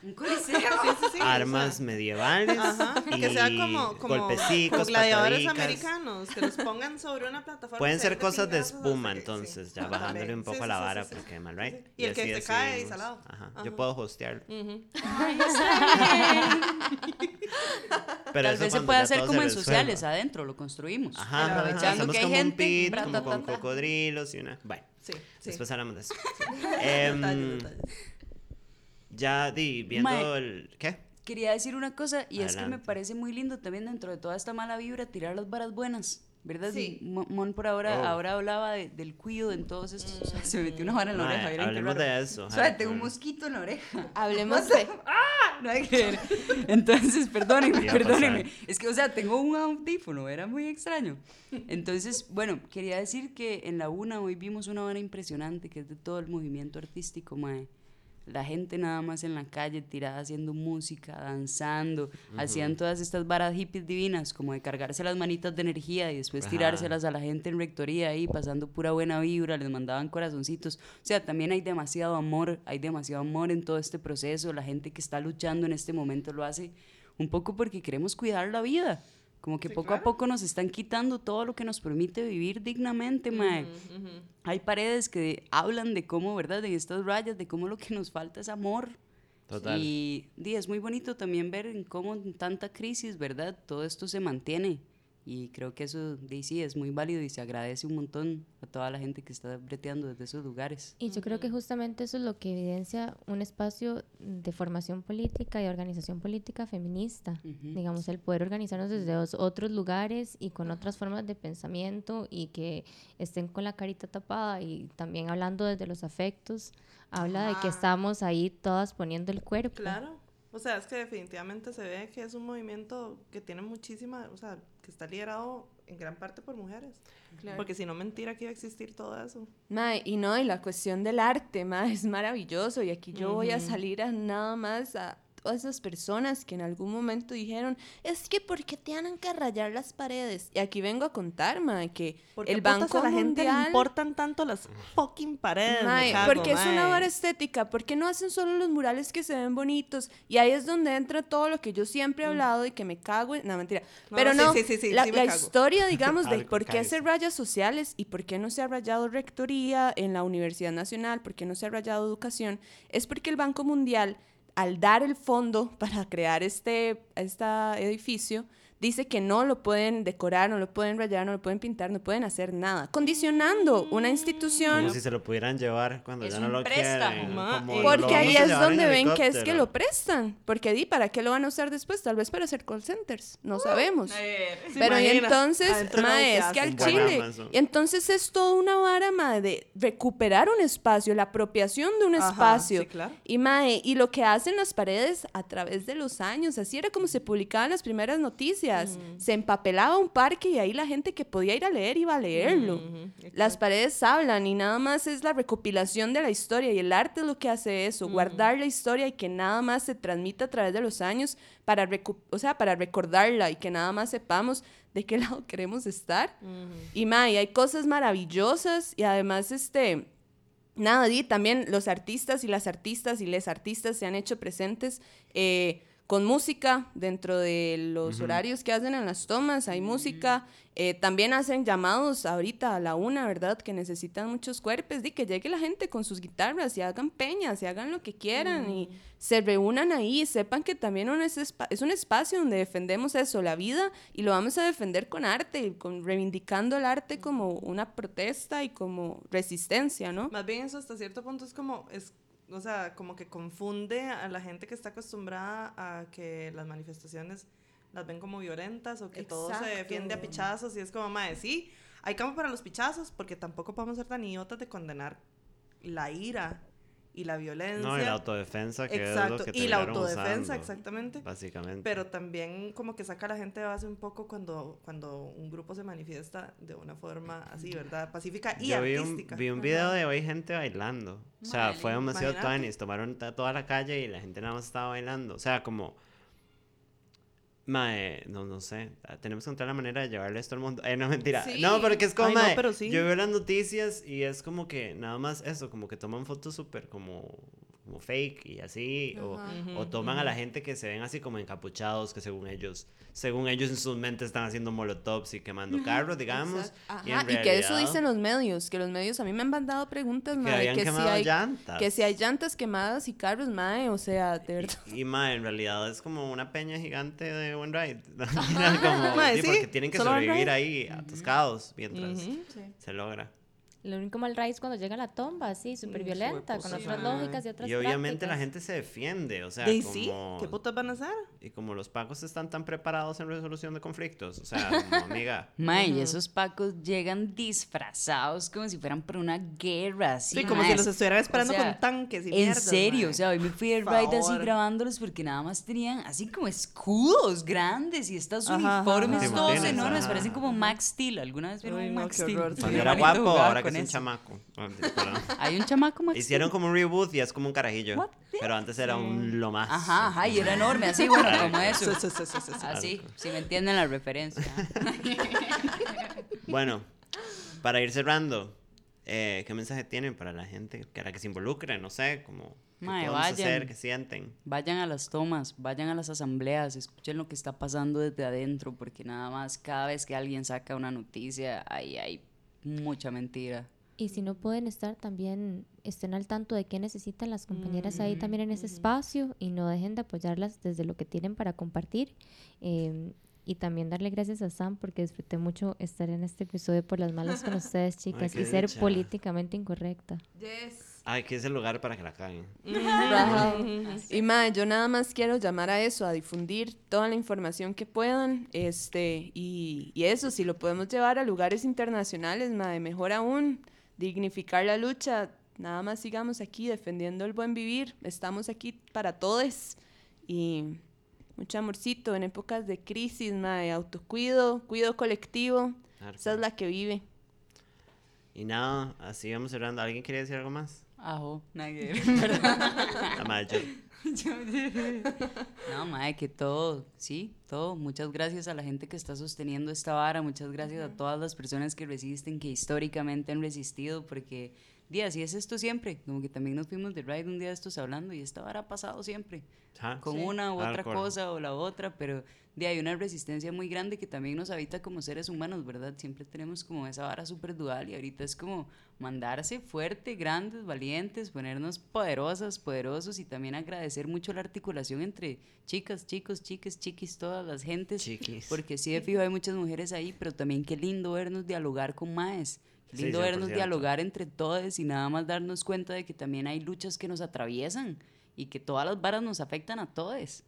Un coliseo. Sí, sí, sí, o sea, armas medievales Ajá, y que sea como, como, golpecicos, como gladiadores americanos, que los pongan sobre una plataforma. Pueden y se ser cosas de espuma, entonces, sí. ya bajándole un poco Sí, a la vara, sí, sí. porque mal, right? Sí. Y el que se cae decidimos. salado. Ajá. Ajá. Yo puedo hostear. Ujú. Pero Tal eso vez se puede hacer como en sociales, adentro, lo construimos. Ajá, Aprovechando que hay gente. como con cocodrilos y una... Bueno, Sí, sí. después hablamos de eso. Ya di, viendo Mae. el... ¿Qué? Quería decir una cosa y es que me Adelante. parece muy lindo también dentro de toda esta mala vibra tirar las varas buenas. ¿Verdad? Sí. Mo- Mon por ahora, Oh. ahora hablaba de- del cuido en todos estos. o sea, se me metió una vara en la Mae, oreja. ¿vieron qué hablemos de eso. O sea, tengo un mosquito en la oreja. Hablemos de... No hay que ver. Entonces, perdónenme, perdónenme. Es que, o sea, tengo un audífono, era muy extraño. Entonces, bueno, quería decir que en la UNA hoy vimos una hora impresionante que es de todo el movimiento artístico, mae. La gente nada más en la calle tirada haciendo música, danzando, hacían todas estas varas hippies divinas, como de cargarse las manitas de energía y después Ajá. tirárselas a la gente en rectoría ahí, pasando pura buena vibra, les mandaban corazoncitos. O sea, también hay demasiado amor, hay demasiado amor en todo este proceso. La gente que está luchando en este momento lo hace un poco porque queremos cuidar la vida. Como que Sí, poco claro. a poco nos están quitando todo lo que nos permite vivir dignamente, mae. Hay paredes que hablan de cómo, ¿verdad? En estas rayas, de cómo lo que nos falta es amor. Total. Y, di, es muy bonito también ver en cómo en tanta crisis, ¿verdad? Todo esto se mantiene. Y creo que eso, sí, es muy válido y se agradece un montón a toda la gente que está breteando desde esos lugares. Y yo creo que justamente eso es lo que evidencia un espacio de formación política y organización política feminista. Digamos, el poder organizarnos desde os- otros lugares y con otras formas de pensamiento y que estén con la carita tapada y también hablando desde los afectos, habla de que Ajá. estamos ahí todas poniendo el cuerpo. Claro. O sea, es que definitivamente se ve que es un movimiento que tiene muchísima, o sea, que está liderado en gran parte por mujeres. Porque si no, mentira que iba a existir todo eso. Mae, y no, y la cuestión del arte, mae, es maravilloso. Y aquí yo voy a salir a nada más a todas esas personas que en algún momento dijeron, es que ¿por qué tienen que rayar las paredes? Y aquí vengo a contar, mae, que Porque el Banco a la gente le Mundial... importan tanto las fucking paredes. Mae, cago, porque es una vara estética, porque no hacen solo los murales que se ven bonitos y ahí es donde entra todo lo que yo siempre he hablado y que me cago en... No, mentira. No, Pero no, sí, sí, sí, la, la historia, digamos, de por qué hacer rayas sociales y por qué no se ha rayado rectoría en la Universidad Nacional, por qué no se ha rayado educación, es porque el Banco Mundial, al dar el fondo para crear este, este edificio, dice que no lo pueden decorar, no lo pueden rayar, no lo pueden pintar, no pueden hacer nada, condicionando una institución Como si se lo pudieran llevar cuando Es ya no lo préstamo. quieren. Eh, lo Porque ahí es donde ven que es que lo prestan. Porque di, ¿para qué lo van a usar después? Tal vez para hacer call centers. No sabemos. ¿Se Pero y entonces, mae, es que al Chile. Y entonces es toda una vara, mae, de recuperar un espacio, la apropiación de un Ajá, espacio. sí, claro. Y mae, y lo que hacen las paredes a través de los años, así era como se publicaban las primeras noticias. Se empapelaba un parque y ahí la gente que podía ir a leer iba a leerlo. Las paredes hablan y nada más es la recopilación de la historia y el arte es lo que hace eso, guardar la historia y que nada más se transmita a través de los años para, o sea, para recordarla y que nada más sepamos de qué lado queremos estar. Y May, hay cosas maravillosas y además este nada, di, también los artistas y las artistas y les artistas se han hecho presentes eh, con música dentro de los horarios que hacen en las tomas, hay música, eh, también hacen llamados ahorita a la una, ¿verdad? Que necesitan muchos cuerpos, di que llegue la gente con sus guitarras y hagan peñas y hagan lo que quieran y se reúnan ahí y sepan que también un es, un espacio donde defendemos eso, la vida, y lo vamos a defender con arte, y con, reivindicando el arte como una protesta y como resistencia, ¿no? Más bien eso hasta cierto punto es como, es, o sea, como que confunde a la gente que está acostumbrada a que las manifestaciones las ven como violentas o que todo se defiende a pichazos y es como, mae, sí, hay campo para los pichazos porque tampoco podemos ser tan idiotas de condenar la ira y la violencia. No, y la autodefensa, que Exacto, es lo que y la autodefensa, usando, exactamente. Básicamente. Pero también como que saca a la gente de base un poco cuando, cuando un grupo se manifiesta de una forma así, ¿verdad? Pacífica y Yo vi un, artística. vi un Ajá. video de hoy gente bailando. O sea, fue demasiado tuanis. Tomaron toda la calle y la gente nada más estaba bailando. O sea, como... Mae, no, no sé. ah, Tenemos que encontrar la manera de llevarle esto al mundo. Eh, no, mentira. Sí. No, porque es como, Ay, no, mae, pero sí. yo veo las noticias y es como que nada más eso, como que toman fotos súper como como fake y así, o, o toman a la gente que se ven así como encapuchados, que según ellos, según ellos en sus mentes están haciendo molotovs y quemando carros, digamos. Ajá, y, en y que eso realidad dicen los medios, que los medios a mí me han mandado preguntas, que mae, habían que, si hay, llantas. que si hay llantas quemadas y carros, mae, o sea, de verdad. Y, y, ma, en realidad es como una peña gigante de One Ride. como, Ma, sí, sí, porque tienen que sobrevivir ahí atascados mientras Ujú. se logra. Lo único mal raíz cuando llega la tomba, así, súper violenta, con otras lógicas y otras Y obviamente la prácticas. gente se defiende, o sea, De como... sí, ¿qué putas van a hacer? Y como los pacos están tan preparados en resolución de conflictos, o sea, como amiga, Mae, y esos pacos llegan disfrazados como si fueran por una guerra, así. Sí, como mae. si los estuvieran esperando O sea, con tanques y En mierdas, serio, mae. o sea, hoy me fui de ride así grabándolos porque nada más tenían así como escudos grandes y estos Ajá, uniformes ajá. todos enormes, parecen como Max Steel. ¿Alguna vez vieron Uy, un no, Max Steel? cuando era guapo, ahora que con es un eso. chamaco. Ah. Hay un chamaco Max Hicieron como un reboot y es como un carajillo, What pero antes era un lo más. Ajá, ajá, y era enorme, así, bueno, como eso. Sí, sí, sí, sí, sí, sí. Así, si me entienden la referencia. Bueno, para ir cerrando, eh, ¿qué mensaje tienen para la gente que, a la que se involucre? No sé, como ¿qué podemos vayan. hacer? ¿Qué sienten? Vayan a las tomas, vayan a las asambleas, escuchen lo que está pasando desde adentro, porque nada más cada vez que alguien saca una noticia, ahí hay mucha mentira. Y si no pueden estar, también estén al tanto de qué necesitan las compañeras ahí también en ese espacio y no dejen de apoyarlas desde lo que tienen para compartir. Eh, y también darle gracias a Sam porque disfruté mucho estar en este episodio por las malas con ustedes, chicas, y ser dicha. políticamente incorrecta. Yes. Ay, que es el lugar para que la caguen. Y mae, yo nada más quiero llamar a eso, a difundir toda la información que puedan, este, y, y eso, si lo podemos llevar a lugares internacionales, mae, mejor aún, dignificar la lucha, nada más sigamos aquí defendiendo el buen vivir, estamos aquí para todos, y mucho amorcito en épocas de crisis, mae, autocuido, cuido colectivo, esa es la que vive. Y nada, así vamos cerrando. ¿Alguien quiere decir algo más? Ajo, nadie. La madre, yo- No, madre, que todo, sí, todo. Muchas gracias a la gente que está sosteniendo esta vara, muchas gracias a todas las personas que resisten, que históricamente han resistido, porque, día, así es esto siempre. Como que también nos fuimos de ride un día de estos hablando y esta vara ha pasado siempre, Ajá. con una u otra Hardcore. cosa o la otra, pero de hay una resistencia muy grande que también nos habita como seres humanos, ¿verdad? Siempre tenemos como esa vara súper dual y ahorita es como mandarse fuerte, grandes, valientes, ponernos poderosas, poderosos y también agradecer mucho la articulación entre chicas, chicos, chiques, chiquis, todas las gentes. Chiquis. Porque sí, de fijo, hay muchas mujeres ahí, pero también qué lindo vernos dialogar con maes. Qué Sí, lindo vernos 100%. dialogar entre todos y nada más darnos cuenta de que también hay luchas que nos atraviesan y que todas las varas nos afectan a todos.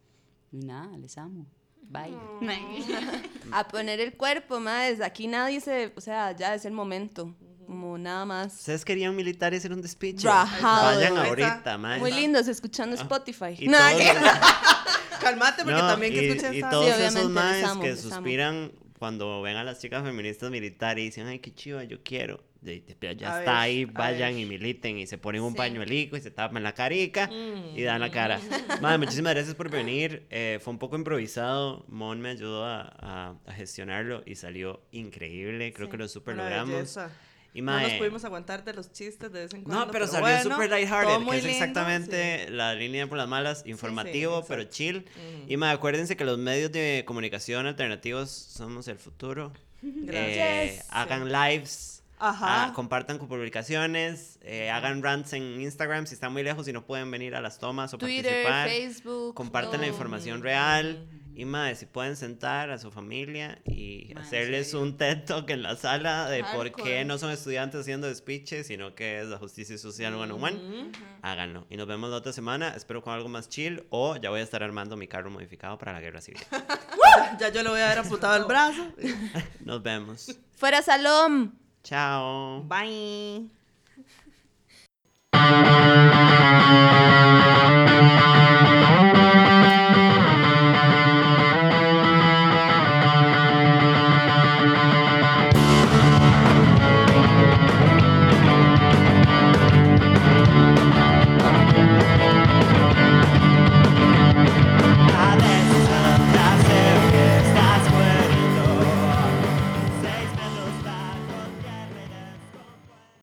Y nada, les amo. Bye. A poner el cuerpo, mae, desde aquí nadie se, o sea, ya es el momento, como nada más. ¿Ustedes querían militares hacer un despiche? Rajado. Vayan ahorita, man. Muy lindos escuchando Spotify. Y No, todos que- los- Cálmate, porque No, también que y, escuchen y todos Sí, esos maes que suspiran cuando ven a las chicas feministas militares y dicen, ay, qué chiva, yo quiero. Ya A está ver, ahí, vayan ver. y militen y se ponen un Sí. pañuelico y se tapan la carica y dan la cara. Mm. Madre, muchísimas gracias por venir. Eh, fue un poco improvisado. Mon me ayudó a, a- a gestionarlo y salió increíble. Creo que lo super logramos. belleza. Y No nos mae, pudimos aguantar de los chistes de vez en cuando. no, pero salió bueno, super lighthearted, que es lindo, exactamente sí. la línea por las malas, informativo, pero exacto. chill. Ujú. Y ma, acuérdense que los medios de comunicación alternativos somos el futuro. Eh, Gracias. hagan lives. Ajá. ah, compartan con publicaciones, eh, hagan rants en Instagram si están muy lejos y no pueden venir a las tomas o Twitter, participar. Facebook. Compartan la información real. Y madre, si pueden sentar a su familia y Ma, en hacerles serio. un TED Talk en la sala de por qué Hardcore. no son estudiantes haciendo speeches, sino que es la justicia social one on one, háganlo. Y nos vemos la otra semana, espero con algo más chill o ya voy a estar armando mi carro modificado para la guerra civil. Ya yo le voy a haber amputado el brazo. Nos vemos. Fuera Salom. Chao. Bye.